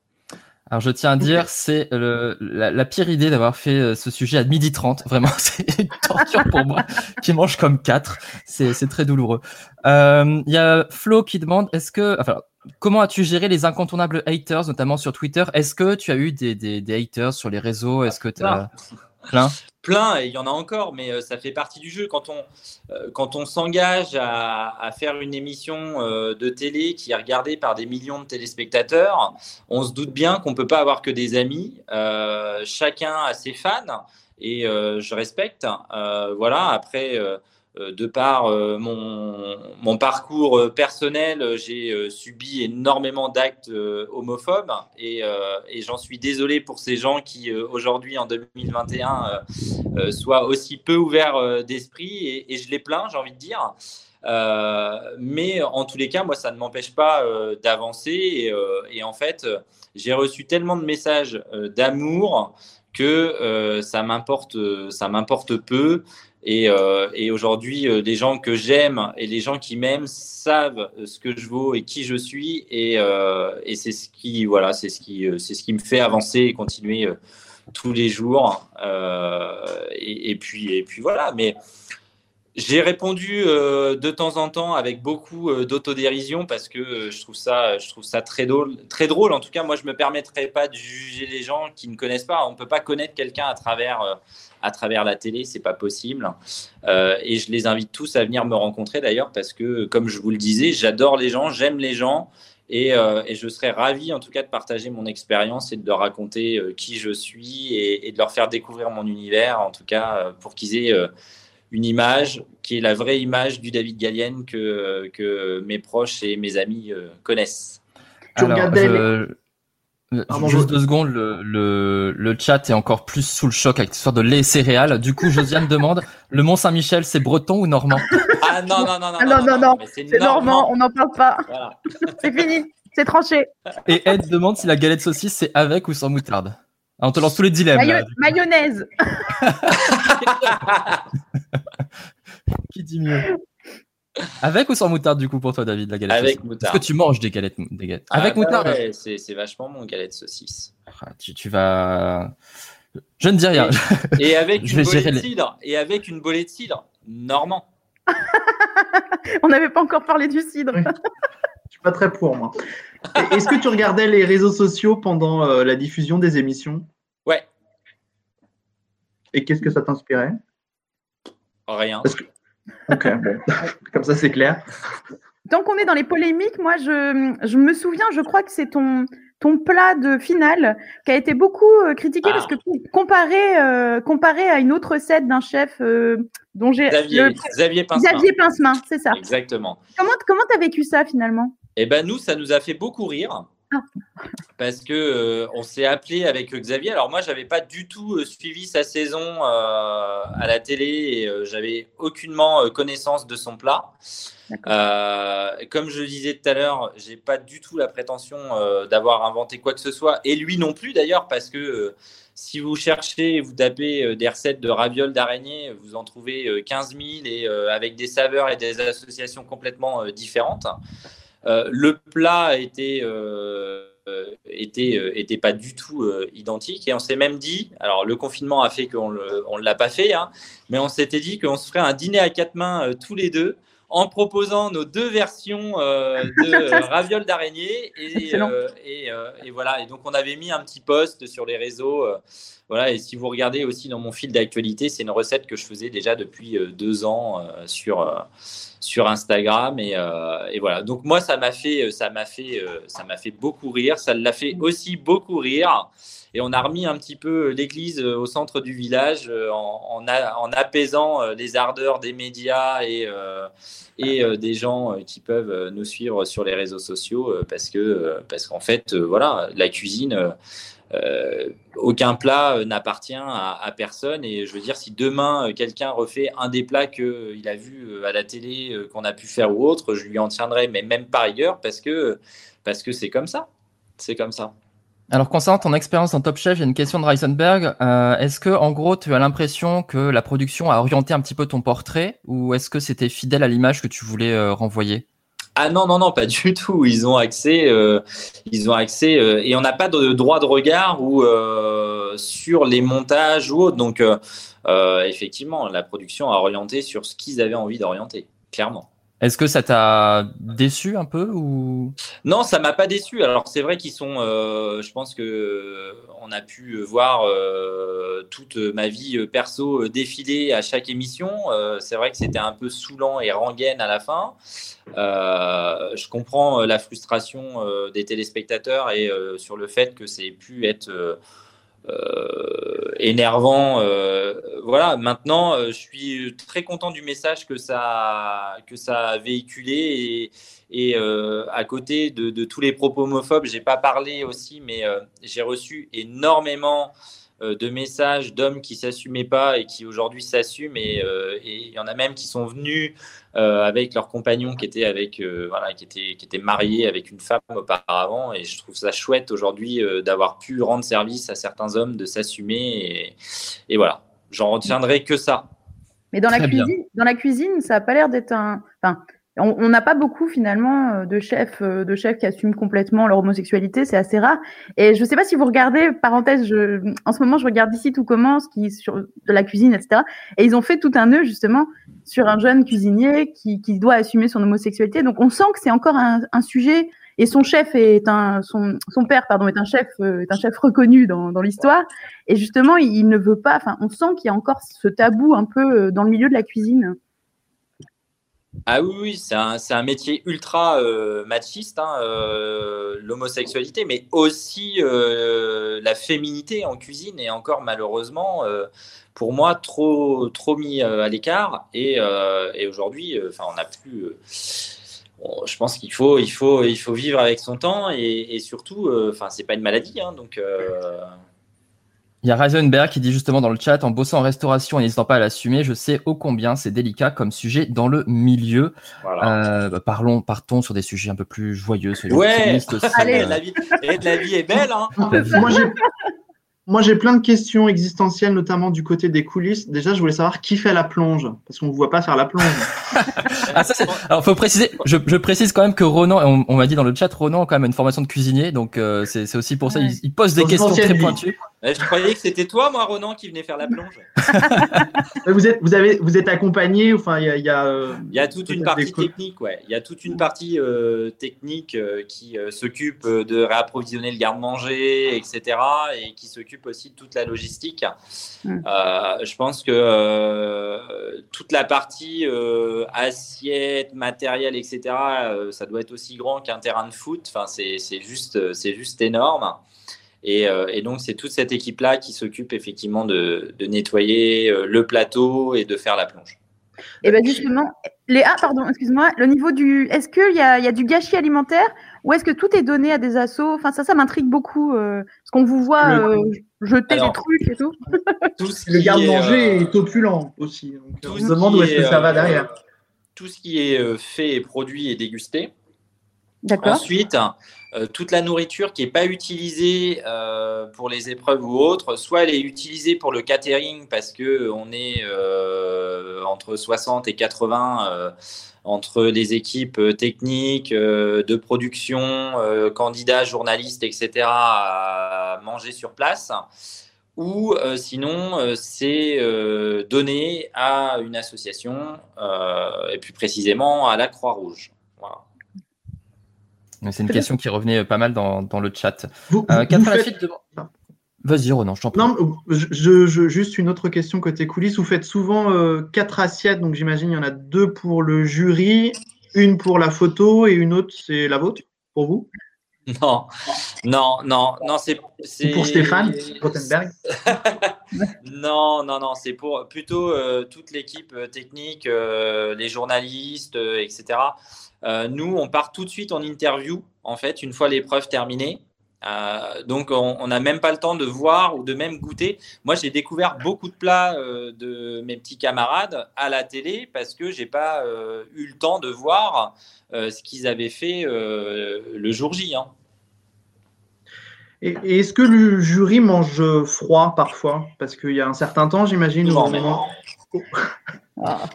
Alors je tiens à dire, c'est le- la, la pire idée d'avoir fait euh, ce sujet à midi 30. <laughs> Vraiment, c'est une torture pour moi qui mange comme quatre. C'est c'est très douloureux. Euh, Il y a Flo qui demande, est-ce que, enfin, comment as-tu géré les incontournables haters, notamment sur Twitter? Est-ce que tu as eu des, des, des haters sur les réseaux? Est-ce que tu as plein plein et il y en a encore, mais euh, ça fait partie du jeu. Quand on, euh, quand on s'engage à, à faire une émission euh, de télé qui est regardée par des millions de téléspectateurs, on se doute bien qu'on ne peut pas avoir que des amis. Chacun a ses fans et je respecte. Voilà, après. Euh, de par euh, mon, parcours euh, personnel, j'ai subi énormément d'actes homophobes et, j'en suis désolé pour ces gens qui, aujourd'hui, en 2021, euh, euh, soient aussi peu ouverts d'esprit et, je les plains, j'ai envie de dire. Mais en tous les cas, moi, ça ne m'empêche pas d'avancer et, et en fait, j'ai reçu tellement de messages d'amour que ça m'importe, ça m'importe peu. Et, euh, et aujourd'hui, euh, les gens que j'aime et les gens qui m'aiment savent ce que je vaux et qui je suis. Et, euh, et c'est ce qui, voilà, c'est ce qui, euh, c'est ce qui me fait avancer et continuer euh, tous les jours. Euh, et, et puis, et puis voilà. Mais j'ai répondu euh, de temps en temps avec beaucoup euh, d'autodérision parce que euh, je trouve ça, je trouve ça très drôle, très drôle. En tout cas, moi, je me permettrai pas de juger les gens qui ne connaissent pas. On peut pas connaître quelqu'un à travers, à travers la télé, c'est pas possible. Et je les invite tous à venir me rencontrer d'ailleurs parce que, comme je vous le disais, j'adore les gens, j'aime les gens. Et, je serais ravi en tout cas de partager mon expérience et de leur raconter qui je suis et, de leur faire découvrir mon univers, en tout cas pour qu'ils aient une image qui est la vraie image du David Gallienne que, que mes proches et mes amis euh, connaissent. Tu Alors, regardais je- euh, Pardon, juste deux secondes, le, le, le chat est encore plus sous le choc avec l'histoire de lait et céréales. Du coup, Josiane demande, le Mont Saint-Michel, c'est breton ou normand? Ah non, non, non, non, Ah non, non, non, mais c'est C'est normand, on n'en parle pas. Voilà. <laughs> C'est fini, c'est tranché. Et Ed demande si la galette saucisse, c'est avec ou sans moutarde. Ah, on te lance tous les dilemmes. Mayo- là. mayonnaise. <laughs> <laughs> Qui dit mieux? Avec ou sans moutarde, du coup, pour toi, David, la galette Avec saucisse? Moutarde. Est-ce que tu manges des galettes, des galettes Avec Ah, bah moutarde ouais, c'est c'est vachement bon, galette saucisse. Ah, tu, tu vas. Je ne dis rien. Et avec <laughs> une bolée de les- cidre. Et avec une bolée de cidre. Normand. <laughs> On n'avait pas encore parlé du cidre. Oui. Je suis pas très pour moi. Est-ce que tu regardais les réseaux sociaux pendant euh, la diffusion des émissions? Ouais, Et qu'est-ce que ça t'inspirait? Rien. Parce que- Ok, bon. <laughs> Comme ça, c'est clair. Tant qu'on est dans les polémiques, moi, je, je me souviens, je crois que c'est ton, ton plat de finale qui a été beaucoup euh, critiqué Ah. parce que comparé, euh, comparé à une autre recette d'un chef euh, dont j'ai. Xavier, le- Xavier Pincemin. Xavier Pincemain, c'est ça. Exactement. Comment comment t'as vécu ça finalement? Eh ben nous, ça nous a fait beaucoup rire. Parce que euh, on s'est appelé avec Xavier. Alors moi, j'avais pas du tout euh, suivi sa saison euh, à la télé et j'avais aucunement connaissance de son plat. Comme je le disais tout à l'heure, j'ai pas du tout la prétention d'avoir inventé quoi que ce soit, et lui non plus d'ailleurs, parce que si vous cherchez, vous tapez des recettes de ravioles d'araignée, vous en trouvez euh, 15 000 et avec des saveurs et des associations complètement différentes. Euh, le plat était, euh, euh, était, euh, était pas du tout euh, identique. Et on s'est même dit, alors le confinement a fait qu'on on l'a pas fait, hein, mais on s'était dit qu'on se ferait un dîner à quatre mains euh, tous les deux en proposant nos deux versions de <laughs> ravioles d'araignée. Et, et, et voilà. Et donc on avait mis un petit post sur les réseaux voilà et si vous regardez aussi dans mon fil d'actualité c'est une recette que je faisais déjà depuis euh, deux ans euh, sur euh, sur Instagram et, voilà. Donc moi ça m'a fait fait ça fait beaucoup rire ça l'a fait aussi beaucoup rire et on a remis un petit peu l'église au centre du village en, en, apaisant les ardeurs des médias et, et des gens qui peuvent nous suivre sur les réseaux sociaux parce que parce qu'en fait voilà la cuisine euh, aucun plat n'appartient à, personne. Et je veux dire, si demain quelqu'un refait un des plats qu'il a vu à la télé, qu'on a pu faire ou autre, je lui en tiendrai, mais même par rigueur, parce que c'est comme ça. C'est comme ça. Alors, concernant ton expérience en Top Chef, il une question de Reisenberg. Euh, est-ce que, en gros, tu as l'impression que la production a orienté un petit peu ton portrait ou est-ce que c'était fidèle à l'image que tu voulais euh, renvoyer? Ah non, non, non, pas du <laughs> tout. Ils ont accès, euh, ils ont accès, et on n'a pas de droit de regard ou sur les montages ou autre. Donc, effectivement, la production a orienté sur ce qu'ils avaient envie d'orienter, clairement. Est-ce que ça t'a déçu un peu ou? Non, ça m'a pas déçu. Alors c'est vrai qu'ils sont. Euh, je pense que on a pu voir euh, toute ma vie perso défiler à chaque émission. Euh, c'est vrai que c'était un peu saoulant et rengaine à la fin. je comprends la frustration des téléspectateurs et sur le fait que c'est pu être euh, énervant. Euh, voilà, maintenant, euh, je suis très content du message que ça, que ça a véhiculé et, et à côté de, de, tous les propos homophobes, j'ai pas parlé aussi, mais j'ai reçu énormément de messages d'hommes qui s'assumaient pas et qui aujourd'hui s'assument. Et il y en a même qui sont venus euh, avec leur compagnon qui était avec euh, voilà qui était qui était marié avec une femme auparavant. Et je trouve ça chouette aujourd'hui euh, d'avoir pu rendre service à certains hommes de s'assumer. Et, voilà. J'en retiendrai que ça. Mais dans la cuisine dans la cuisine ça a pas l'air d'être un enfin on n'a pas beaucoup finalement euh, de chefs euh, de chefs qui assument complètement leur homosexualité, c'est assez rare. Et je ne sais pas si vous regardez, parenthèse, je, en ce moment je regarde ici tout commence, qui sur de la cuisine, etc. Et ils ont fait tout un nœud justement sur un jeune cuisinier qui, qui doit assumer son homosexualité. Donc on sent que c'est encore un, un, sujet. Et son chef est un son, son père pardon est un chef euh, est un chef reconnu dans, dans l'histoire. Et justement il, il ne veut pas. Enfin on sent qu'il y a encore ce tabou un peu dans le milieu de la cuisine. Ah oui, c'est un, un, métier ultra euh, machiste, hein, euh, l'homosexualité, mais aussi euh, la féminité en cuisine est encore malheureusement, pour moi, trop, trop mis à l'écart. Et, aujourd'hui, on n'a plus. je pense qu'il faut, il faut, il faut vivre avec son temps et, et surtout, enfin, c'est pas une maladie, hein, donc. Il y a Reisenberg qui dit justement dans le chat, en bossant en restauration et n'hésitant pas à l'assumer, je sais ô combien c'est délicat comme sujet dans le milieu. Euh, bah, parlons, partons sur des sujets un peu plus joyeux. Ouais, Allez, la, vie, la vie est belle. Hein. Moi, j'ai plein de questions existentielles, notamment du côté des coulisses. Déjà, je voulais savoir qui fait la plonge, parce qu'on ne voit pas faire la plonge. <laughs> ah, ça, Alors, faut préciser, je, je, précise quand même que Ronan, on, m'a dit dans le chat, Ronan a quand même une formation de cuisinier, donc euh, c'est aussi pour ça, il, pose des questions très pointues. Je croyais que c'était toi, moi, Ronan, qui venait faire la plonge. <laughs> vous êtes, vous avez, vous êtes accompagné, enfin, il y a, il y a, euh, il y a toute une partie technique, ouais. Il y a toute une partie euh, technique qui s'occupe de réapprovisionner le garde-manger, etc., et qui s'occupe aussi de toute la logistique. Mm. Euh, je pense que euh, toute la partie euh, assiette, matériel, etc., ça doit être aussi grand qu'un terrain de foot. Enfin, c'est juste, c'est juste énorme. Et, donc, c'est toute cette équipe-là qui s'occupe effectivement de, nettoyer le plateau et de faire la plonge. Et bien justement, les ah pardon, excuse-moi, le niveau du, est-ce qu'il y a, y a du gâchis alimentaire ou est-ce que tout est donné à des assos? Enfin ça, ça m'intrigue beaucoup euh, parce qu'on vous voit euh, jeter des trucs et tout. <laughs> le garde-manger est, opulent aussi. on se demande où est-ce que ça va derrière. Tout ce qui est fait, produit et dégusté. Ensuite, euh, toute la nourriture qui n'est pas utilisée euh, pour les épreuves ou autres, soit elle est utilisée pour le catering parce que on est euh, entre 60 et 80 entre les équipes techniques, de production, candidats, journalistes, etc., à manger sur place. Ou sinon, c'est donné à une association, et plus précisément à la Croix-Rouge. C'est une question qui revenait pas mal dans, dans le chat. Vous, euh, Vas-y, Ronan, je t'en prie. Non, je, juste une autre question côté coulisses. Vous faites souvent euh, quatre assiettes, donc j'imagine il y en a deux pour le jury, une pour la photo et une autre, c'est la vôtre pour vous? <laughs> Non, non, non, non, c'est. Pour Stéphane Rottenberg <laughs> Non, non, non, c'est pour plutôt euh, toute l'équipe technique, les journalistes, etc. Euh, nous, on part tout de suite en interview, en fait, une fois l'épreuve terminée. Euh, donc on n'a même pas le temps de voir ou de même goûter. Moi j'ai découvert beaucoup de plats euh, de mes petits camarades à la télé parce que j'ai pas euh, eu le temps de voir ce qu'ils avaient fait le jour J. Hein. Et, est-ce que le jury mange froid parfois? Parce qu'il y a un certain temps, j'imagine. Souvent,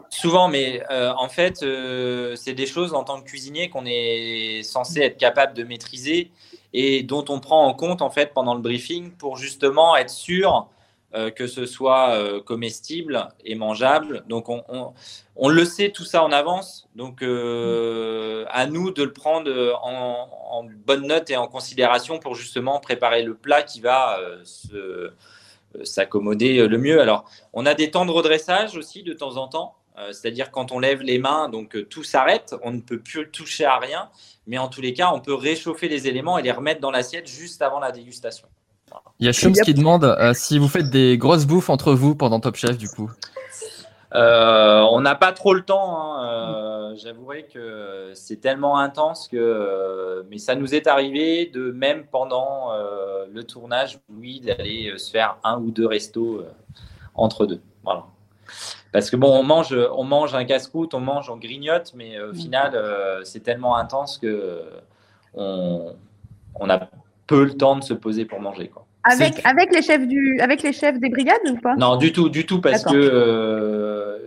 Souvent, mais en fait, c'est des choses en tant que cuisinier qu'on est censé être capable de maîtriser et dont on prend en compte en fait pendant le briefing pour justement être sûr euh, que ce soit euh, comestible et mangeable. Donc on, on, le sait tout ça en avance. Donc euh, à nous de le prendre en, en, bonne note et en considération pour justement préparer le plat qui va s'accommoder le mieux. Alors on a des temps de redressage aussi de temps en temps. C'est-à-dire quand on lève les mains, donc tout s'arrête, on ne peut plus toucher à rien. Mais en tous les cas, on peut réchauffer les éléments et les remettre dans l'assiette juste avant la dégustation. Il y a Chums qui demande euh, si vous faites des grosses bouffes entre vous pendant Top Chef, du coup. Euh, on n'a pas trop le temps. Hein. Euh, j'avouerai que c'est tellement intense que, mais ça nous est arrivé de même pendant le tournage, oui, d'aller se faire un ou deux restos entre deux. Voilà. Parce que bon, on mange, on mange un casse-croûte, on mange, on grignote, mais au mm. final, euh, c'est tellement intense que on, on, a peu le temps de se poser pour manger. Quoi. Avec, avec, les chefs du, avec les chefs des brigades ou pas? Non, du tout, du tout, parce que euh,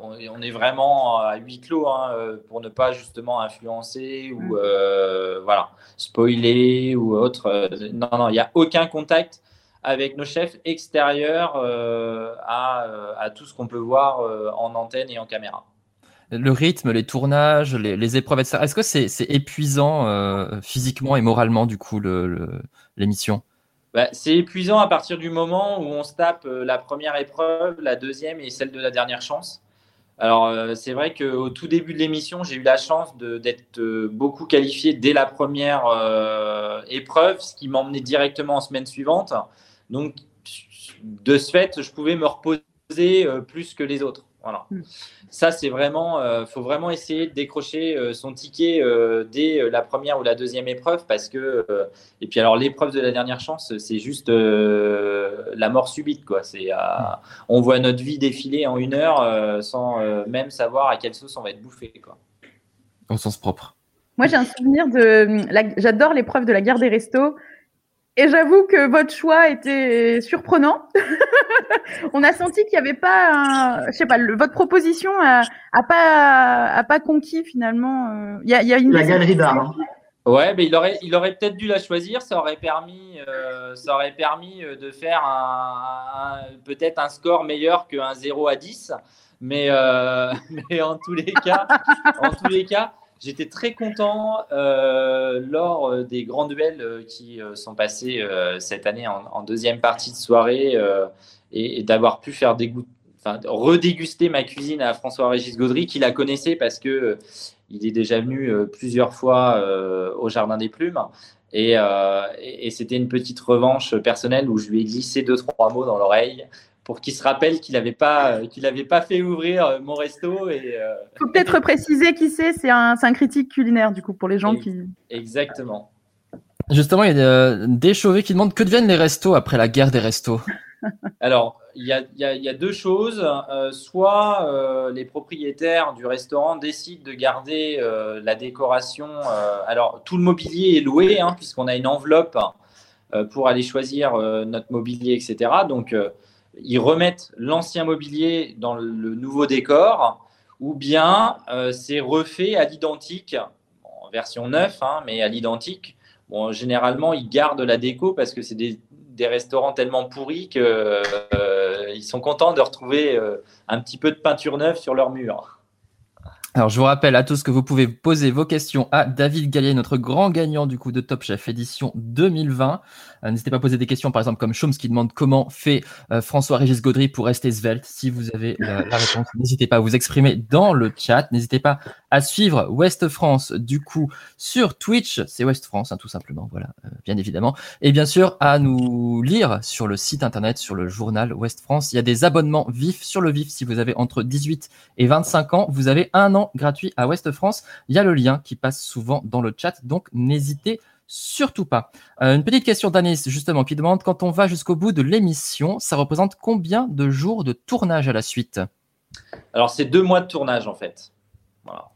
on, est vraiment à huis clos hein, pour ne pas justement influencer ou mm. euh, voilà, spoiler ou autre. Non, non, il n'y a aucun contact avec nos chefs extérieurs euh, euh, à, tout ce qu'on peut voir euh, en antenne et en caméra. Le rythme, les tournages, les, épreuves, etc. Est-ce que c'est épuisant physiquement et moralement, du coup, l'émission? Bah, C'est épuisant à partir du moment où on se tape la première épreuve, la deuxième et celle de la dernière chance. Alors, c'est vrai qu'au tout début de l'émission, j'ai eu la chance d'être beaucoup qualifié dès la première épreuve, ce qui m'emmenait directement en semaine suivante. Donc, de ce fait, je pouvais me reposer euh, plus que les autres. Voilà. Hmm. Ça, c'est vraiment, euh, faut vraiment essayer de décrocher euh, son ticket dès la première ou la deuxième épreuve parce que, et puis alors l'épreuve de la dernière chance, c'est juste la mort subite, quoi. C'est, hmm. on voit notre vie défiler en une heure sans même savoir à quelle sauce on va être bouffé, quoi. Au sens propre. Moi, j'ai un souvenir de, j'adore l'épreuve de la guerre des restos. Et j'avoue que votre choix était surprenant. <laughs> On a senti qu'il n'y avait pas, un, je sais pas, votre proposition a, pas, a pas conquis finalement. Euh, il y a, y a une la galerie d'art. Hein. Ouais, mais il aurait, il aurait peut-être dû la choisir. Ça aurait permis, euh, ça aurait permis euh, de faire un, peut-être un score meilleur qu'un 0 à 10. Mais, <laughs> mais en tous les cas, en tous les cas, J'étais très content euh, lors euh, des grands duels euh, qui sont passés cette année en, deuxième partie de soirée et, d'avoir pu faire redéguster ma cuisine à François-Régis Gaudry, qui la connaissait parce que il est déjà venu plusieurs fois au Jardin des Plumes. Et c'était une petite revanche personnelle où je lui ai glissé deux, trois mots dans l'oreille pour qu'il se rappelle qu'il n'avait pas, euh, qu'il pas fait ouvrir euh, mon resto. Il euh, faut peut-être préciser qui c'est. C'est un, un, critique culinaire, du coup, pour les gens qui. Exactement. Justement, il y a des chauvets qui demandent que deviennent les restos après la guerre des restos. <laughs> Alors, il y, a, il y a, deux choses. soit les propriétaires du restaurant décident de garder la décoration. alors, tout le mobilier est loué, hein, puisqu'on a une enveloppe pour aller choisir notre mobilier, etc. Donc, ils remettent l'ancien mobilier dans le nouveau décor, ou bien euh, c'est refait à l'identique, en version neuve, hein, mais à l'identique. Bon, généralement, ils gardent la déco parce que c'est des, restaurants tellement pourris qu'ils euh, sont contents de retrouver euh, un petit peu de peinture neuve sur leur mur. Alors, je vous rappelle à tous que vous pouvez poser vos questions à David Gallier, notre grand gagnant du coup de Top Chef édition 2020. Euh, n'hésitez pas à poser des questions, par exemple, comme Choms qui demande comment fait euh, François-Régis Gaudry pour rester svelte. Si vous avez la, réponse, <laughs> n'hésitez pas à vous exprimer dans le chat. N'hésitez pas à suivre West France, du coup, sur Twitch. C'est West France, hein, tout simplement. Voilà, euh, bien évidemment. Et bien sûr, à nous lire sur le site internet, sur le journal West France. Il y a des abonnements vifs sur le vif. Si vous avez entre 18 et 25 ans, vous avez un an gratuit à Ouest France. Il y a le lien qui passe souvent dans le chat, donc n'hésitez surtout pas. Euh, une petite question d'Anis, justement, qui demande quand on va jusqu'au bout de l'émission, ça représente combien de jours de tournage à la suite? Alors, c'est deux mois de tournage, en fait.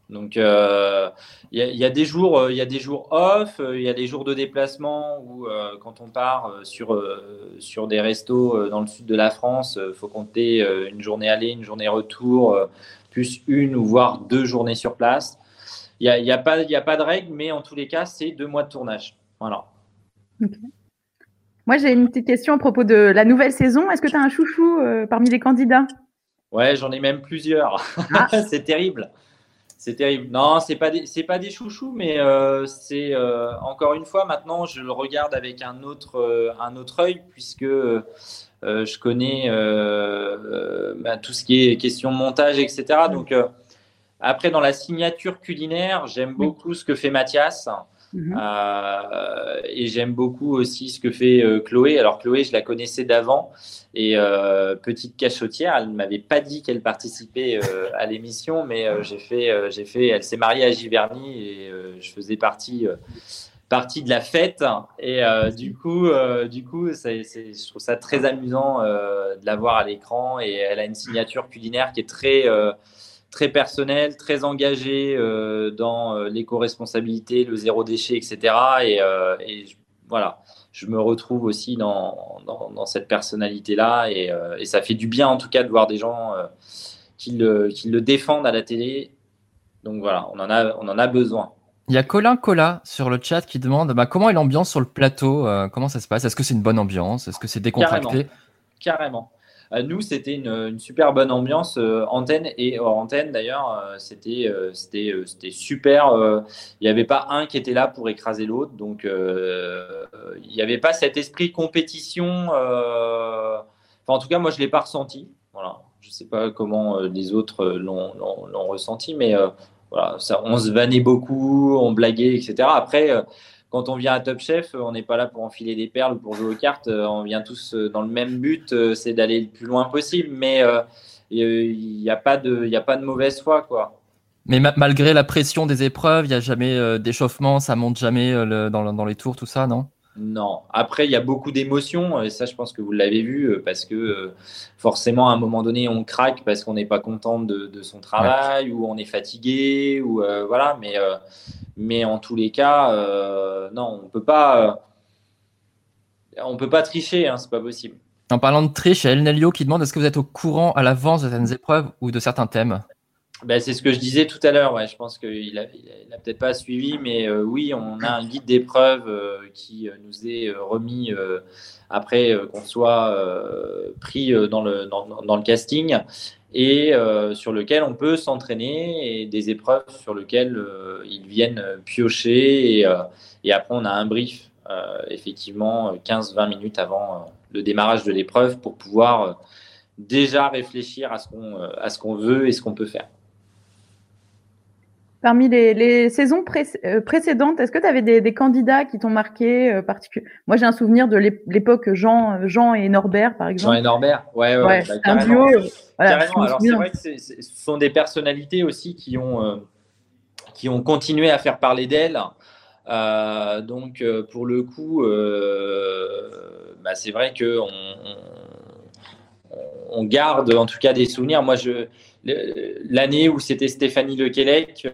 Donc, il y, a des jours, il y a des jours off, il y a des jours de déplacement où, quand on part sur, sur des restos dans le sud de la France, il faut compter une journée aller, une journée retour, plus une ou voire deux journées sur place. Il n'y a, y a, pas, a pas de règle, mais en tous les cas, c'est deux mois de tournage. Voilà. Moi, j'ai une petite question à propos de la nouvelle saison. Est-ce que tu as un chouchou euh, parmi les candidats? Ouais, j'en ai même plusieurs. Ah. <laughs> c'est terrible. C'est terrible. Non, c'est pas des, pas des chouchous, mais euh, c'est euh, encore une fois maintenant, je le regarde avec un autre, un autre œil puisque je connais bah, tout ce qui est question montage, etc. Donc après, dans la signature culinaire, j'aime beaucoup ce que fait Mathias. Mhm. Euh, et j'aime beaucoup aussi ce que fait euh, Chloé. Alors Chloé, je la connaissais d'avant et euh, petite cachotière, elle ne m'avait pas dit qu'elle participait à l'émission, mais j'ai fait, j'ai fait, elle s'est mariée à Giverny et je faisais partie partie de la fête et du coup du coup je trouve ça très amusant de la voir à l'écran et elle a une signature culinaire qui est très très personnel, très engagé euh, dans euh, l'éco-responsabilité, le zéro déchet, etc. Euh, et, voilà, je me retrouve aussi dans, dans, cette personnalité-là et, et, ça fait du bien en tout cas de voir des gens qui le, qui, le, défendent à la télé. Donc voilà, on en a, on en a besoin. Il y a Colin Cola sur le chat qui demande bah, comment est l'ambiance sur le plateau Comment ça se passe? Est-ce que c'est une bonne ambiance? Est-ce que c'est décontracté? Carrément. Euh, nous, c'était une, super bonne ambiance, euh, antenne et hors antenne d'ailleurs. Euh, c'était c'était c'était super. Il n'y avait pas un qui était là pour écraser l'autre. Donc, il n'y avait pas cet esprit compétition. Enfin, en tout cas, moi, je ne l'ai pas ressenti. Voilà. Je ne sais pas comment les autres l'ont ressenti, mais voilà, on se vannait beaucoup, on blaguait, etc. Après, quand on vient à Top Chef, on n'est pas là pour enfiler des perles ou pour jouer aux cartes. Euh, on vient tous euh, dans le même but, euh, c'est d'aller le plus loin possible. Mais il n'y a, pas de, mauvaise foi, quoi. Mais malgré la pression des épreuves, il n'y a jamais d'échauffement, ça monte jamais dans, les tours, tout ça, non? Non. Après, il y a beaucoup d'émotions, et ça, je pense que vous l'avez vu, parce que forcément, à un moment donné, on craque parce qu'on n'est pas content de, son travail, ou on est fatigué, ou voilà. Mais mais en tous les cas, euh, non, on peut pas, euh, on peut pas tricher, hein, c'est pas possible. En parlant de triche, il y a El Nelio qui demande est-ce que vous êtes au courant à l'avance de certaines épreuves ou de certains thèmes? Ben, c'est ce que je disais tout à l'heure. Ouais. Je pense qu'il n'a a, peut-être pas suivi, mais euh, oui, on a un guide d'épreuves qui nous est remis après qu'on soit pris dans le, dans, dans, le casting et euh, sur lequel on peut s'entraîner et des épreuves sur lesquelles euh, ils viennent piocher et, euh, et, après on a un brief effectivement 15-20 minutes avant le démarrage de l'épreuve pour pouvoir déjà réfléchir à ce qu'on à ce qu'on veut et ce qu'on peut faire. Parmi les, saisons précédentes, est-ce que tu avais des, candidats qui t'ont marqué Moi, j'ai un souvenir de l'époque Jean, Jean et Norbert, par exemple. Jean et Norbert, ouais, ouais, ouais bah, un duo Carrément. Alors c'est vrai que ce sont des personnalités aussi qui ont, euh, qui ont continué à faire parler d'elles. Euh, donc euh, pour le coup, bah, c'est vrai que on, on, garde en tout cas des souvenirs. Moi, je l'année où c'était Stéphanie Lequelec,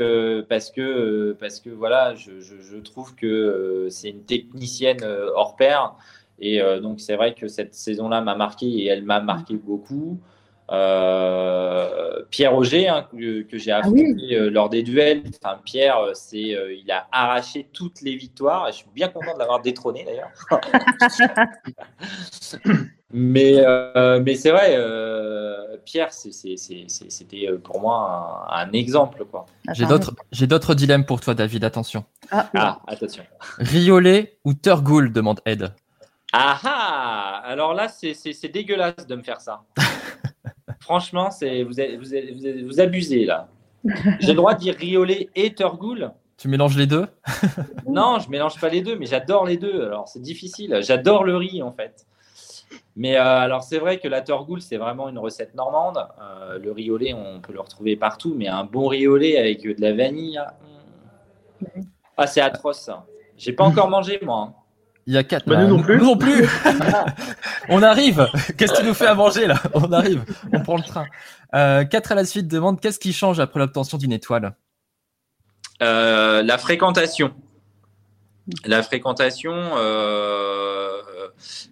parce que parce que voilà, je, je trouve que c'est une technicienne hors pair. Et donc c'est vrai que cette saison-là m'a marqué et elle m'a marqué beaucoup. Euh, Pierre Auger, hein, que, j'ai ah affronté euh, lors des duels. Enfin, Pierre, euh, c'est, il a arraché toutes les victoires. Et je suis bien content de l'avoir détrôné d'ailleurs. <laughs> mais, mais c'est vrai, Pierre, c'était pour moi un, exemple. Quoi. J'ai d'autres, j'ai d'autres dilemmes pour toi, David. Attention. Ah, ah attention. Riolet ou Turgoul demande Ed. Ah ah Alors là, c'est dégueulasse de me faire ça. <laughs> Franchement, c'est vous, vous, vous, abusez là. J'ai le droit de dire riolet et turgoul. Tu mélanges les deux? Non, je mélange pas les deux, mais j'adore les deux. Alors c'est difficile. J'adore le riz en fait. Mais euh, alors c'est vrai que la turgoul c'est vraiment une recette normande. Euh, le riolet, on peut le retrouver partout, mais un bon riolet avec de la vanille, hmm. ah c'est atroce. J'ai pas encore mangé, moi. Il y a quatre. Bah, nous non plus. Nous non plus. <laughs> on arrive. Qu'est-ce que tu nous fais à manger là? On arrive. On prend le train. Euh, quatre à la suite demande qu'est-ce qui change après l'obtention d'une étoile? Euh, la fréquentation. La fréquentation, euh,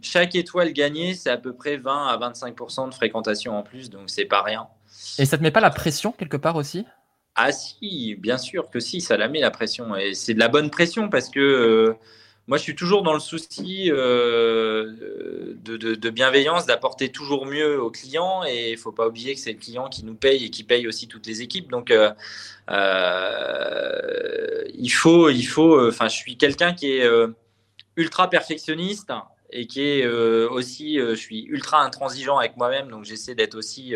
chaque étoile gagnée, c'est à peu près 20 à 25% de fréquentation en plus, donc c'est pas rien. Et ça te met pas la pression quelque part aussi? Ah si, bien sûr que si, ça la met la pression. Et c'est de la bonne pression parce que euh, moi, je suis toujours dans le souci euh, de, bienveillance, d'apporter toujours mieux aux clients. Et il faut pas oublier que c'est le client qui nous paye et qui paye aussi toutes les équipes. Donc, euh, euh, il faut, il faut. Enfin, je suis quelqu'un qui est ultra perfectionniste et qui est aussi, je suis ultra intransigeant avec moi-même. Donc, j'essaie d'être aussi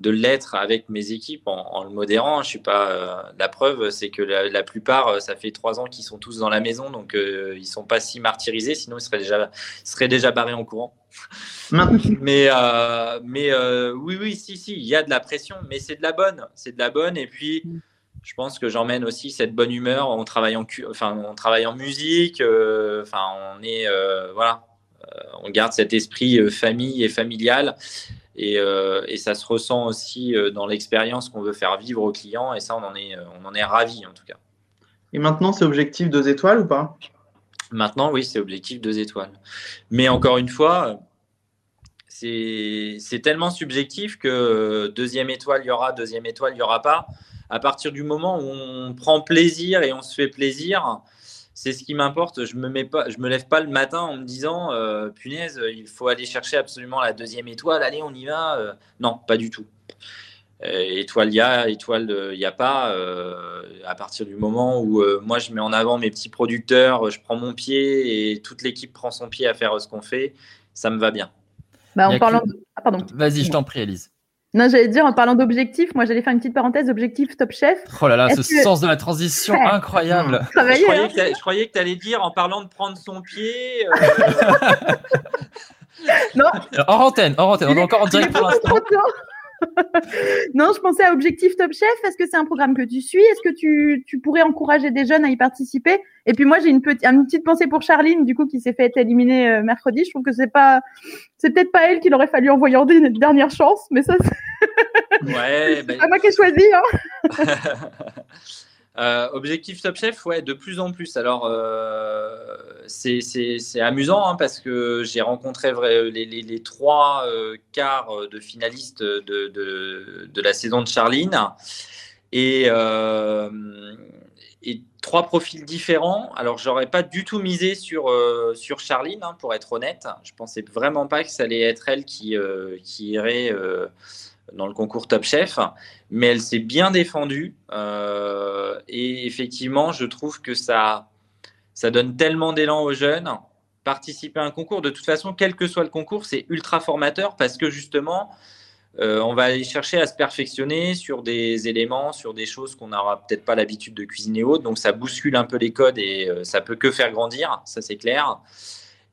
de l'être avec mes équipes en, en le modérant. Je suis pas. euh, la preuve, c'est que la, la plupart, euh, ça fait trois ans qu'ils sont tous dans la maison, donc euh, ils sont pas si martyrisés. Sinon, ils seraient déjà, ils seraient déjà barrés en courant. Mais, euh, mais euh, oui, oui, si, si, il y a de la pression, mais c'est de la bonne, c'est de la bonne. Et puis, je pense que j'emmène aussi cette bonne humeur. On travaille en, enfin, on travaille en musique. Enfin, on est, voilà, on garde cet esprit famille et familial. Et, euh, et ça se ressent aussi euh, dans l'expérience qu'on veut faire vivre aux clients. Et ça, on en est, euh, on en est ravis en tout cas. et maintenant, c'est objectif deux étoiles ou pas? Maintenant, oui, c'est objectif deux étoiles. Mais encore une fois, c'est tellement subjectif que deuxième étoile, il y aura, deuxième étoile, il n'y aura pas. À partir du moment où on prend plaisir et on se fait plaisir, c'est ce qui m'importe. Je me mets pas, je me lève pas le matin en me disant, euh, punaise, il faut aller chercher absolument la deuxième étoile. Allez, on y va. Euh, non, pas du tout. Euh, étoile il y a, étoile il n'y a pas. Euh, à partir du moment où euh, moi je mets en avant mes petits producteurs, je prends mon pied et toute l'équipe prend son pied à faire ce qu'on fait, ça me va bien. Bah, en a parlant que- de... ah, pardon. Vas-y, je t'en prie, Elise. Non, j'allais dire, en parlant d'objectifs, moi j'allais faire une petite parenthèse, objectif Top Chef. Oh là là, ce que- sens de la transition Ouais. incroyable. Je Travailler, croyais hein. que je croyais que tu allais dire en parlant de prendre son pied. euh, <laughs> Hors antenne, hors antenne, on est encore en direct pour l'instant. Non, je pensais à Objectif Top Chef. Est-ce que c'est un programme que tu suis? Est-ce que tu, tu pourrais encourager des jeunes à y participer? Et puis moi, j'ai une, petite une petite pensée pour Charline, du coup, qui s'est fait éliminer euh, mercredi. Je trouve que c'est pas, c'est peut-être pas elle qu'il aurait fallu envoyer en une dernière chance, mais ça, c'est ouais, <laughs> ben, pas moi qui ai choisi. Hein. <laughs> Euh, objectif Top Chef, ouais, de plus en plus. Alors, euh, c'est amusant hein, parce que j'ai rencontré les, trois euh, quarts de finalistes de, de- de la saison de Charline et, euh, et trois profils différents. Alors, j'aurais pas du tout misé sur, euh, sur Charline, hein, pour être honnête. Je pensais vraiment pas que ça allait être elle qui, qui irait dans le concours Top Chef mais elle s'est bien défendue. euh, et effectivement, je trouve que ça, ça donne tellement d'élan aux jeunes. Participer à un concours, de toute façon, quel que soit le concours, c'est ultra formateur parce que justement, euh, on va aller chercher à se perfectionner sur des éléments, sur des choses qu'on n'aura peut-être pas l'habitude de cuisiner autre. Donc, ça bouscule un peu les codes et euh, ça peut que faire grandir, ça c'est clair.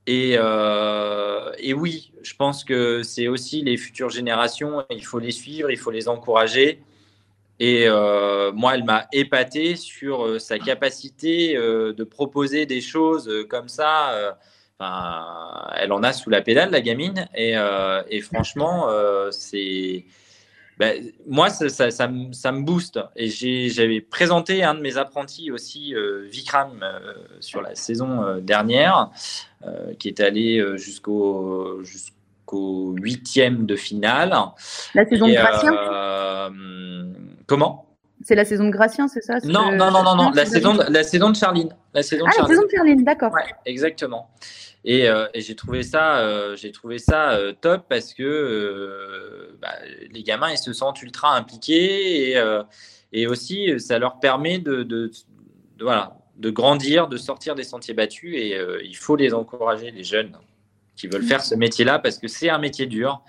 Et, euh, et oui, je pense que c'est aussi les futures générations, il faut les suivre, il faut les encourager. Et euh, moi, elle m'a épaté sur euh, sa capacité de proposer des choses comme ça. elle en a sous la pédale, la gamine. Et, franchement, c'est. Ben, moi, ça, ça, ça me, ça me booste. Et j'ai- j'avais présenté un de mes apprentis aussi, euh, Vikram, euh, sur la saison euh, dernière, euh, qui est allé euh, jusqu'au jusqu'au huitième de finale. La saison de Gratien. euh, comment? C'est la saison de Gratien, c'est ça? Non, le- non, non, non, non, la saison, de, la saison de Charline. La saison de Ah, la Charline. saison de Charline, d'accord. Ouais, exactement. Et, euh, et j'ai trouvé ça, euh, j'ai trouvé ça euh, top parce que bah, les gamins ils se sentent ultra impliqués et, et aussi ça leur permet de, de, de, voilà, de grandir, de sortir des sentiers battus et il faut les encourager, les jeunes qui veulent faire ce métier-là parce que c'est un métier dur.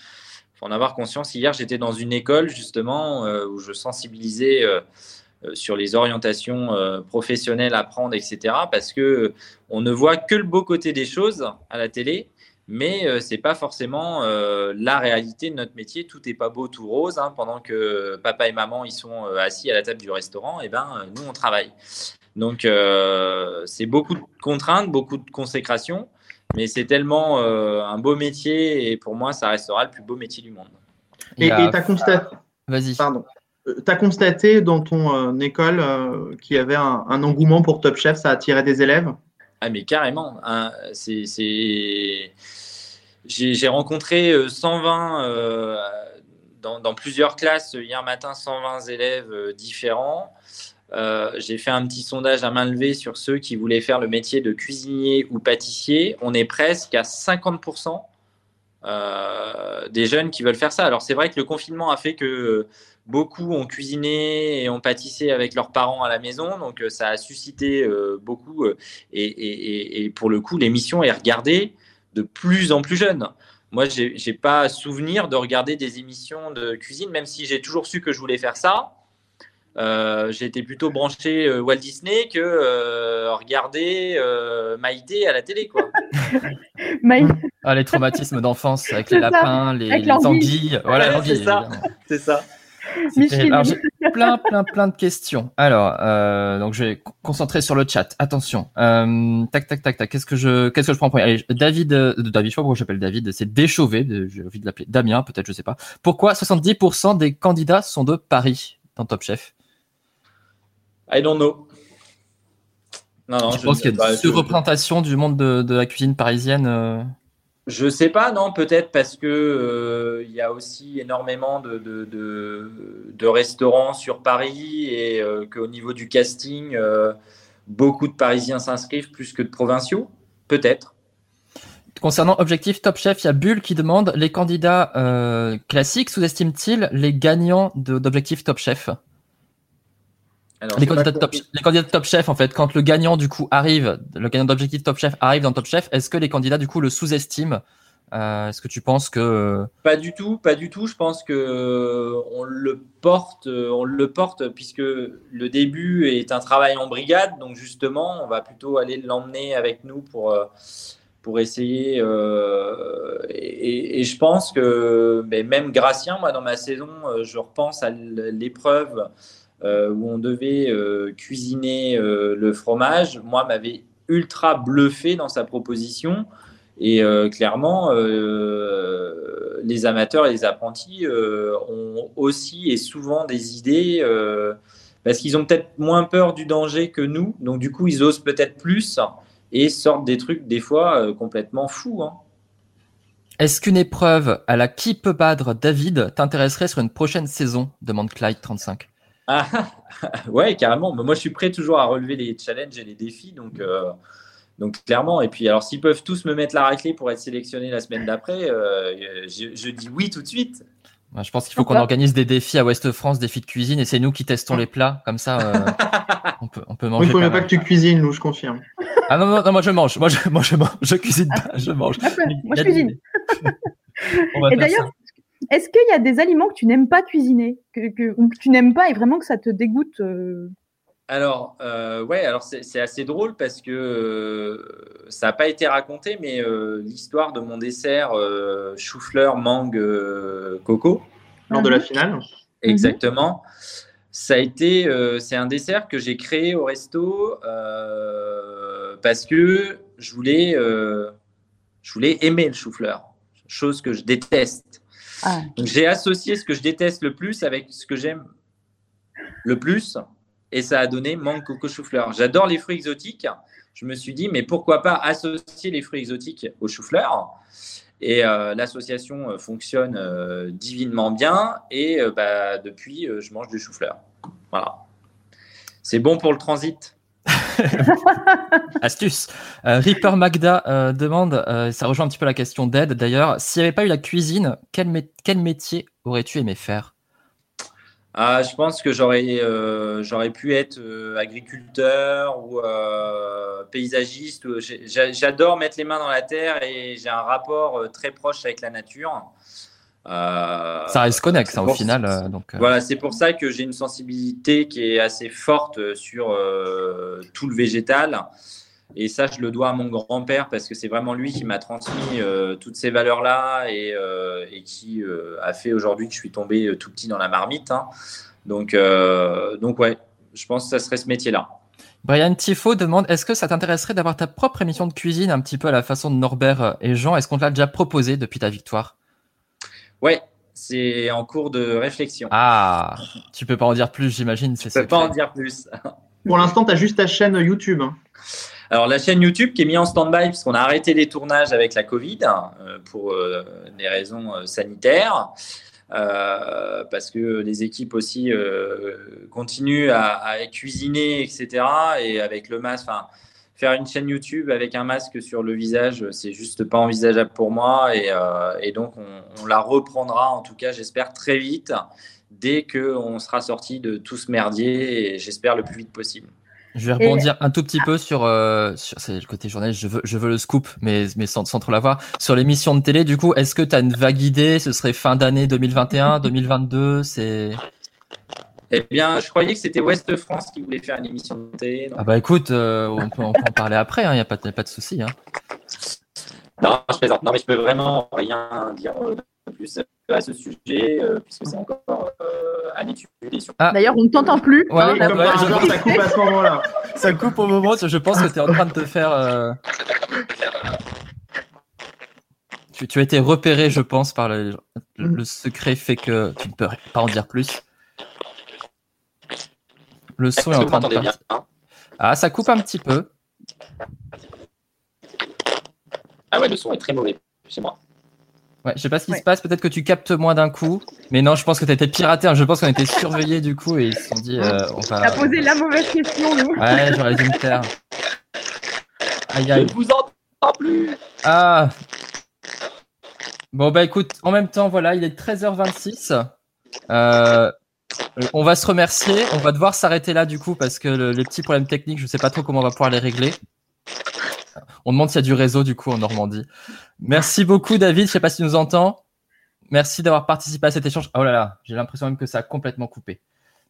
Faut en avoir conscience. Hier, j'étais dans une école justement euh, où je sensibilisais euh, euh, sur les orientations professionnelles à prendre, etc. Parce que on ne voit que le beau côté des choses à la télé, mais c'est pas forcément la réalité de notre métier. Tout n'est pas beau, tout rose. hein. pendant que papa et maman ils sont assis à la table du restaurant, et ben euh, nous on travaille. Donc, c'est beaucoup de contraintes, beaucoup de consécration, mais c'est tellement euh, un beau métier et pour moi, ça restera le plus beau métier du monde. Et tu as constaté. Vas-y. Pardon. Tu as constaté dans ton école qu'il y avait un, engouement pour Top Chef, ça attirait des élèves? Ah, mais carrément. Hein, c'est j'ai rencontré 120 dans, dans, plusieurs classes hier matin, 120 élèves différents. Euh, j'ai fait un petit sondage à main levée sur ceux qui voulaient faire le métier de cuisinier ou pâtissier. On est presque à 50% euh, des jeunes qui veulent faire ça. Alors c'est vrai que le confinement a fait que beaucoup ont cuisiné et ont pâtissé avec leurs parents à la maison, donc euh, ça a suscité beaucoup. Et, pour le coup, l'émission est regardée de plus en plus jeune. Moi, j'ai pas souvenir de regarder des émissions de cuisine, même si j'ai toujours su que je voulais faire ça. Euh, j'étais plutôt branché euh, Walt Disney que euh, regarder Maïté à la télé. Quoi. <laughs> ah, les traumatismes d'enfance avec les lapins, les, anguilles. Voilà, c'est ça. C'est ça. Alors, j'ai plein, plein, plein de questions. Alors, donc je vais concentrer sur le chat. Attention. tac, tac, tac, tac. Qu'est-ce que je, qu'est-ce que je prends en premier? Allez, David, David, je sais pas pourquoi j'appelle David. C'est Déchauvé. J'ai envie de l'appeler Damien, peut-être, je sais pas. Pourquoi 70% des candidats sont de Paris dans Top Chef? I don't know. Non, non, je pense qu'il y a une surreprésentation du monde de, la cuisine parisienne. Euh. Je sais pas, non, peut-être parce que euh, il y a aussi énormément de, de, restaurants sur Paris et euh, qu'au niveau du casting, beaucoup de Parisiens s'inscrivent plus que de provinciaux. Peut-être. Concernant Objectif Top Chef, il y a Bull qui demande les candidats classiques sous-estiment-ils les gagnants d'Objectif Top Chef? Les, candidats de top, les candidats Top Chef, en fait, quand le gagnant du coup arrive, le gagnant d'objectif Top Chef arrive dans Top Chef, est-ce que les candidats du coup le sous-estiment? Euh, Est-ce que tu penses que Pas du tout, pas du tout. Je pense que euh, on le porte, euh, on le porte puisque le début est un travail en brigade, donc justement, on va plutôt aller l'emmener avec nous pour pour essayer. et, et, je pense que mais même Gracien, moi dans ma saison, je repense à l'épreuve euh, où on devait euh, cuisiner euh, le fromage, moi, m'avait ultra bluffé dans sa proposition. Et clairement, les amateurs et les apprentis ont aussi et souvent des idées parce qu'ils ont peut-être moins peur du danger que nous. Donc, du coup, ils osent peut-être plus et sortent des trucs, des fois, complètement fous. Hein. Est-ce qu'une épreuve à la qui peut battre David t'intéresserait sur une prochaine saison? demande Clyde35. Ah, <laughs> ouais, carrément. Moi, je suis prêt toujours à relever les challenges et les défis. Donc, euh, donc clairement. Et puis, alors, s'ils peuvent tous me mettre la raclée pour être sélectionné la semaine d'après, euh, je, dis oui tout de suite. Je pense qu'il faut qu'on organise des défis à Ouest France, défis de cuisine, et c'est nous qui testons les plats. Comme ça, euh, <laughs> on, peut, on peut manger. il ne faut pas que tu cuisines, nous, je confirme. Ah non, non, non, moi je mange. Moi je, moi, je, mange. je cuisine pas, je mange. moi je cuisine. <laughs> et d'ailleurs, est-ce qu'il y a des aliments que tu n'aimes pas cuisiner, que, ou que tu n'aimes pas et vraiment que ça te dégoûte euh Alors, euh, ouais, alors c'est assez drôle parce que euh, ça n'a pas été raconté, mais l'histoire de mon dessert chou-fleur, mangue, coco. Lors de la finale mhm. Exactement. Ça a été, c'est un dessert que j'ai créé au resto parce que je voulais, je voulais aimer le chou-fleur, chose que je déteste. Ah. j'ai associé ce que je déteste le plus avec ce que j'aime le plus et ça a donné mangue coco chou-fleur. J'adore les fruits exotiques. Je me suis dit, mais pourquoi pas associer les fruits exotiques au chou-fleur Et euh, l'association euh, fonctionne euh, divinement bien. Et bah, depuis, je mange du chou-fleur. Voilà. C'est bon pour le transit. <laughs> Astuce. Euh, Reaper Magda euh, demande, euh, ça rejoint un petit peu la question d'aide d'ailleurs, s'il n'y avait pas eu la cuisine, quel, métier aurais-tu aimé faire? Ah, Je pense que j'aurais pu être agriculteur ou paysagiste. J'adore mettre les mains dans la terre et j'ai un rapport très proche avec la nature. Euh, ça reste connexe hein, au final. Euh, donc, euh. Voilà, c'est pour ça que j'ai une sensibilité qui est assez forte sur tout le végétal. Et ça, je le dois à mon grand-père parce que c'est vraiment lui qui m'a transmis toutes ces valeurs-là et, et, qui a fait aujourd'hui que je suis tombé tout petit dans la marmite. Hein. Donc, donc ouais, je pense que ça serait ce métier-là. Brian Tifo demande est-ce que ça t'intéresserait d'avoir ta propre émission de cuisine un petit peu à la façon de Norbert et Jean? Est-ce qu'on te l'a déjà proposé depuis ta victoire? Ouais, c'est en cours de réflexion. Ah, tu peux pas en dire plus, j'imagine. Je peux pas en dire plus. <laughs> Pour l'instant, tu as juste ta chaîne YouTube. hein. Alors la chaîne YouTube qui est mise en stand-by puisqu'on a arrêté les tournages avec la Covid euh, pour euh, des raisons euh, sanitaires. Euh, parce que les équipes aussi euh, continuent à, à cuisiner, etc. Et avec le masque, enfin, faire une chaîne YouTube avec un masque sur le visage, c'est juste pas envisageable pour moi. Et, euh, et donc, on, on la reprendra, en tout cas, j'espère, très vite, dès qu'on sera sorti de tout ce merdier, et j'espère le plus vite possible. Je vais rebondir un tout petit peu sur, euh, sur c'est le côté journaliste. Je veux, je veux le scoop, mais, mais sans, sans trop l'avoir. Sur l'émission de télé, du coup, est-ce que tu as une vague idée? Ce serait fin d'année 2021, 2022 C'est Eh bien, je croyais que c'était Ouest France qui voulait faire une émission de télé. donc- ah bah écoute, euh, on, peut, on peut en parler après. Il n'y a pas, de- pas de souci. Hein. Non, je plaisante. Non, mais je peux vraiment rien dire euh, de plus à ce sujet, euh, puisque c'est encore euh, à l'étude. sur- D'ailleurs, on ne t'entend plus. Ouais, hein, ouais, ouais, ça coupe à ce moment-là. <laughs> Ça coupe au moment. où Je pense que tu es en train de te faire. euh, Tu, tu as été repéré, je pense, par le, le, le secret fait que tu ne peux pas en dire plus. Le son est en train de bien partir. hein Ah, ça coupe un petit peu. Ah ouais, le son est très mauvais chez moi. Ouais, je sais pas ce qui Ouais. se passe, peut-être que tu captes moins d'un coup. Mais non, je pense que tu été piraté. hein. Je pense qu'on était surveillés du coup et ils se sont dit euh, on va. posé la mauvaise question, nous. Ouais, j'aurais dû me taire. Aïe Je aïe. ne vous entends plus. Ah Bon, bah écoute, en même temps, voilà, il est 13h26. Euh, on va se remercier. On va devoir s'arrêter là du coup parce que le- les petits problèmes techniques, je sais pas trop comment on va pouvoir les régler. On demande s'il y a du réseau du coup en Normandie. Merci beaucoup David, je sais pas si tu nous entends. Merci d'avoir participé à cet échange. Oh là là, j'ai l'impression même que ça a complètement coupé.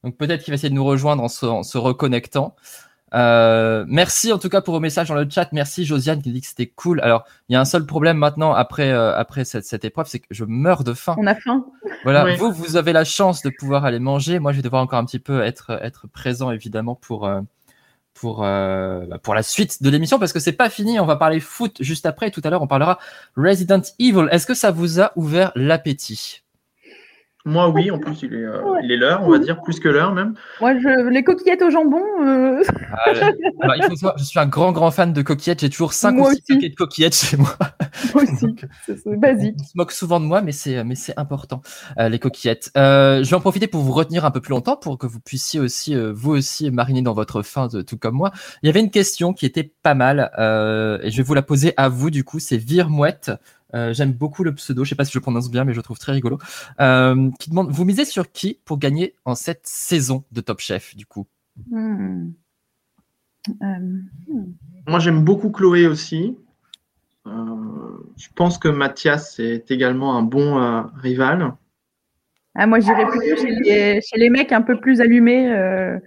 Donc peut-être qu'il va essayer de nous rejoindre en se reconnectant. Euh, merci en tout cas pour vos messages dans le chat. Merci Josiane qui dit que c'était cool. Alors il y a un seul problème maintenant après euh, après cette, cette épreuve, c'est que je meurs de faim. On a faim. Voilà, Oui. vous vous avez la chance de pouvoir aller manger. Moi je vais devoir encore un petit peu être être présent évidemment pour euh, pour euh, bah, pour la suite de l'émission parce que c'est pas fini. On va parler foot juste après. Tout à l'heure on parlera Resident Evil. Est-ce que ça vous a ouvert l'appétit? Moi, oui, en plus, il est euh, il est l'heure, on va dire, plus que l'heure même. Moi, je... les coquillettes au jambon, euh, Ah, alors, il faut savoir, je suis un grand grand fan de coquillettes. J'ai toujours 5 Moi ou 6 aussi. paquets de coquillettes chez moi. <laughs> moi aussi. C'est basique. On se moque souvent de moi, mais c'est mais c'est important euh, les coquillettes. Euh, je vais en profiter pour vous retenir un peu plus longtemps pour que vous puissiez aussi euh, vous aussi mariner dans votre faim, de- tout comme moi. Il y avait une question qui était pas mal euh, et je vais vous la poser à vous du coup. C'est Virmouette. Euh, J'aime beaucoup le pseudo. Je sais pas si je le prononce bien, mais je le trouve très rigolo. Euh, qui demande vous misez sur qui pour gagner en cette saison de Top Chef du coup? Hmm. Euh, hmm. Moi, j'aime beaucoup Chloé aussi. Euh, je pense que Mathias est également un bon euh, rival. Ah, moi, j'irais plutôt chez les, chez les mecs un peu plus allumés. euh,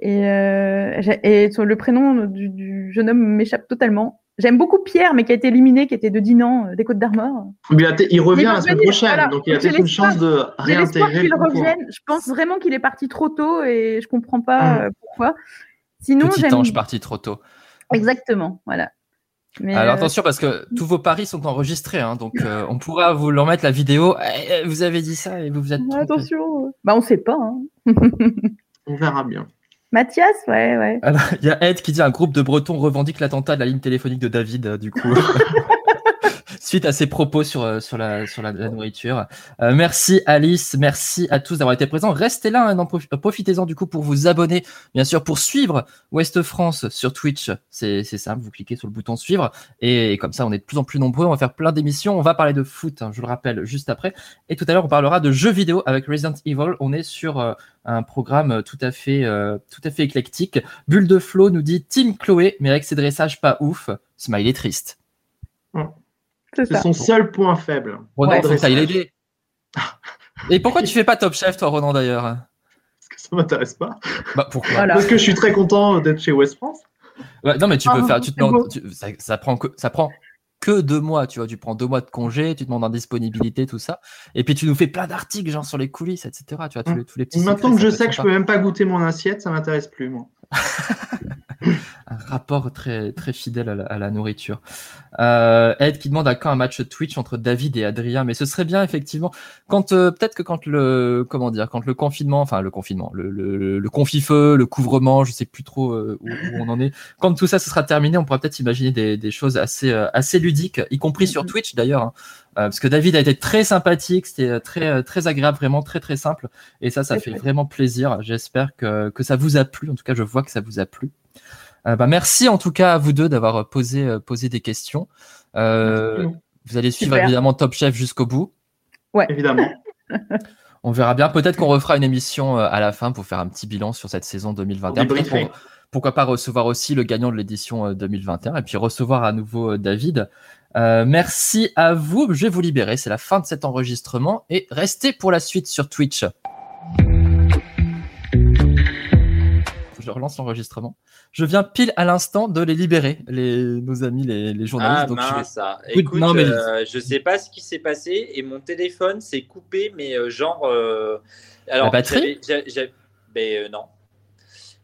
et, euh, et sur le prénom du, du jeune homme m'échappe totalement. J'aime beaucoup Pierre, mais qui a été éliminé, qui était de Dinan, euh, des Côtes d'Armor. Il, a- il revient la semaine prochaine, voilà. donc il a peut-être une chance de réintégrer qu'il revienne. Je pense vraiment qu'il est parti trop tôt et je comprends pas Mm. euh, pourquoi. Sinon, Petit ange parti trop tôt. exactement, voilà. Mais, Alors euh, attention parce que tous vos paris sont enregistrés, hein, donc euh, on pourra vous leur mettre la vidéo. Eh, Vous avez dit ça et vous vous êtes attention. Bah, on sait pas. hein. On verra bien. Mathias, ouais, ouais. Il y a Ed qui dit un groupe de Bretons revendique l'attentat de la ligne téléphonique de David, euh, du coup. <laughs> Suite à ses propos sur, euh, sur, la, sur la, nourriture. Euh, merci Alice, merci à tous d'avoir été présents. Restez là, hein, en profi- profitez-en du coup pour vous abonner, bien sûr, pour suivre Ouest France sur Twitch. C'est simple, vous cliquez sur le bouton suivre et, comme ça, on est de plus en plus nombreux. On va faire plein d'émissions. On va parler de foot, hein, je le rappelle, juste après. Et tout à l'heure, on parlera de jeux vidéo avec Resident Evil. On est sur euh, un programme tout à fait, euh, tout à fait éclectique. Bulle de Flo nous dit Team Chloé, mais avec ses dressages pas ouf. Smiley triste. C'est C'est ça. son seul point faible. Ronan, Ouais. faut que t'ailles l'aider. <laughs> Et pourquoi tu fais pas Top Chef, toi, Ronan, d'ailleurs? Parce que ça m'intéresse pas. Bah, pourquoi? Voilà. Parce que je suis très content d'être chez West France. Non, mais tu peux Ah, faire. Tu te c'est demandes- beau. tu- ça, ça prend que, ça prend que deux mois, tu vois. Tu prends deux mois de congé, tu demandes en disponibilité, tout ça. Et puis tu nous fais plein d'articles, genre sur les coulisses, etc. Tu vois, tous les, tous les petits Maintenant secrets, que je sais que je peux même pas goûter mon assiette, ça m'intéresse plus, moi. <laughs> un rapport très, très fidèle à la, à la nourriture. Euh, Ed qui demande à quand un match Twitch entre David et Adrien, mais ce serait bien effectivement quand euh, peut-être que quand le comment dire quand le confinement, enfin le confinement, le, le, le confit-feu, le couvrement, je sais plus trop euh, où, où, on en est. Quand tout ça ce sera terminé, on pourra peut-être imaginer des, des choses assez euh, assez ludiques, y compris sur Mhm. Twitch d'ailleurs, hein. Euh, parce que David a été très sympathique, c'était très très agréable, vraiment très très simple, et ça ça fait vrai. vraiment plaisir. J'espère que que ça vous a plu. En tout cas, je vois que ça vous a plu. Euh, bah, merci en tout cas à vous deux d'avoir posé, euh, posé des questions. Euh, vous allez suivre Super. évidemment Top Chef jusqu'au bout. Évidemment. <laughs> On verra bien. Peut-être qu'on refera une émission euh, à la fin pour faire un petit bilan sur cette saison 2021. Peut-être Débriefer. pour- pourquoi pas recevoir aussi le gagnant de l'édition euh, 2021 et puis recevoir à nouveau euh, David. Euh, merci à vous. Je vais vous libérer. C'est la fin de cet enregistrement et restez pour la suite sur Twitch. Je relance l'enregistrement. Je viens pile à l'instant de les libérer, les, nos amis, les, les journalistes. Ah donc je vais- mince, ça. Écoute, Écoute, non, mais- euh, je sais pas ce qui s'est passé et mon téléphone s'est coupé, mais euh, genre. euh, alors, La batterie? j'a- ben, euh, non.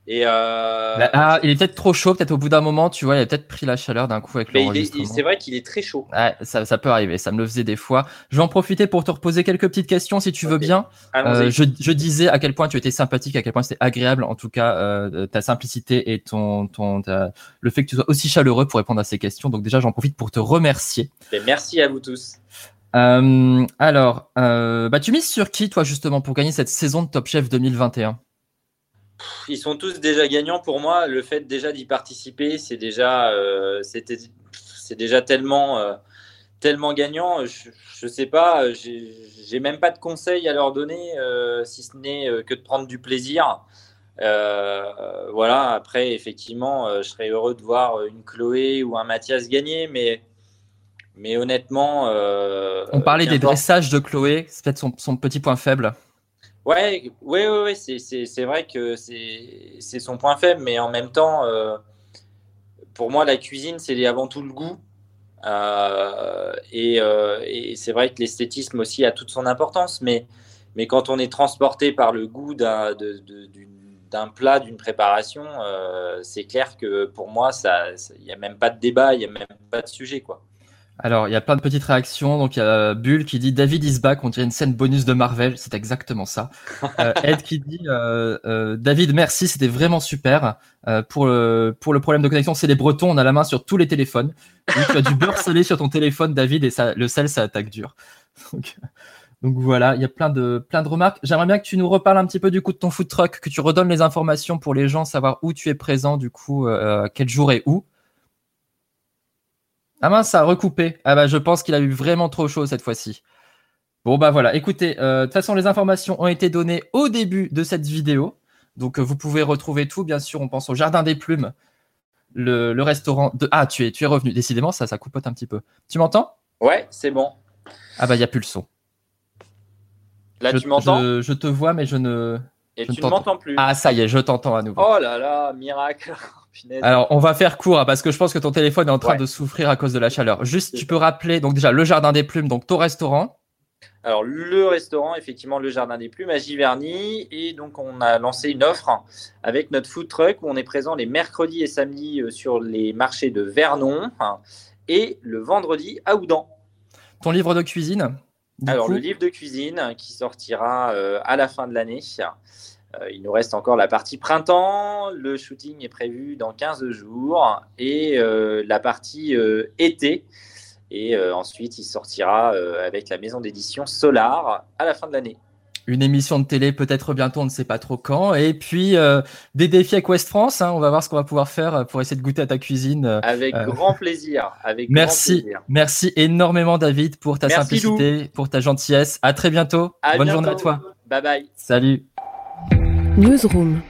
Et euh, ah, il est peut-être trop chaud, peut-être au bout d'un moment, tu vois, il a peut-être pris la chaleur d'un coup avec il- c'est vrai qu'il est très chaud. Ouais, ça, ça peut arriver, ça me le faisait des fois. Je vais en profiter pour te reposer quelques petites questions si tu veux bien. Euh, je, je disais à quel point tu étais sympathique, à quel point c'était agréable, en tout cas, euh, ta simplicité et ton, ton, ta- le fait que tu sois aussi chaleureux pour répondre à ces questions. Donc déjà, j'en profite pour te remercier. Ben, merci à vous tous. Euh, alors, euh, bah, tu mises sur qui, toi, justement, pour gagner cette saison de Top Chef 2021 Pff, Ils sont tous déjà gagnants pour moi. Le fait déjà d'y participer, c'est déjà, euh, c'est déjà tellement, euh, tellement gagnant. Je, je sais pas, j'ai même pas de conseils à leur donner, euh, si ce n'est euh, que de prendre du plaisir. Voilà. Après, effectivement, je serais heureux de voir une Chloé ou un Mathias gagner, mais, mais honnêtement, On parlait des dressages de Chloé, c'est peut-être son, son petit point faible. Ouais, ouais, ouais, ouais, c'est, vrai que c'est, son point faible, mais en même temps, euh, pour moi, la cuisine, c'est avant tout le goût. Euh, et, euh, et c'est vrai que l'esthétisme aussi a toute son importance, mais, quand on est transporté par le goût d'un, plat, d'une préparation, c'est clair que pour moi, il n'y a même pas de débat, il n'y a même pas de sujet, quoi. Alors, il y a plein de petites réactions. Donc, il y a Bull qui dit David is back, on dirait une scène bonus de Marvel. C'est exactement ça. <laughs> Euh, Ed qui dit euh, euh, David, merci, c'était vraiment super. Euh, pour, le, pour le problème de connexion, c'est les Bretons, on a la main sur tous les téléphones. Tu as du beurre salé sur ton téléphone, David, et ça, le sel, ça attaque dur. <laughs> Donc, donc voilà, il y a plein de, plein de remarques. J'aimerais bien que tu nous reparles un petit peu du coup de ton food truck, que tu redonnes les informations pour les gens, savoir où tu es présent, du coup, euh, quel jour et où. Ah mince, ça a recoupé. Ah bah je pense qu'il a eu vraiment trop chaud cette fois-ci. Bon bah voilà, écoutez, euh, de toute façon les informations ont été données au début de cette vidéo. Donc euh, vous pouvez retrouver tout, bien sûr, on pense au Jardin des Plumes, le, le restaurant de... Ah, tu es, tu es revenu, décidément, ça, ça coupote un petit peu. Tu m'entends? Ouais, c'est bon. Ah bah il n'y a plus le son. Là, je, tu m'entends? je, je te vois, mais je ne... et je tu ne m'entends plus. Ah ça y est, je t'entends à nouveau. Oh là là, miracle. Alors, on va faire court hein, parce que je pense que ton téléphone est en train Ouais. de souffrir à cause de la chaleur. Juste, tu peux rappeler, donc déjà, le Jardin des Plumes, donc ton restaurant. Alors, le restaurant, effectivement, le Jardin des Plumes à Giverny. Et donc, on a lancé une offre avec notre food truck où on est présent les mercredis et samedis euh, sur les marchés de Vernon hein, et le vendredi à Oudan. Ton livre de cuisine. Alors, coup. le livre de cuisine qui sortira euh, à la fin de l'année. Euh, il nous reste encore la partie printemps. Le shooting est prévu dans 15 jours. Et euh, la partie euh, été. Et ensuite, il sortira avec la maison d'édition Solar à la fin de l'année. une émission de télé peut-être bientôt, on ne sait pas trop quand. Et puis euh, des défis avec West France. hein, on va voir ce qu'on va pouvoir faire pour essayer de goûter à ta cuisine. euh. Avec Euh, grand plaisir. Avec Merci, Grand plaisir. merci énormément David pour ta Merci, simplicité, pour ta gentillesse. À très bientôt. À Bonne bientôt. journée à toi. Bye bye. Salut. Newsroom.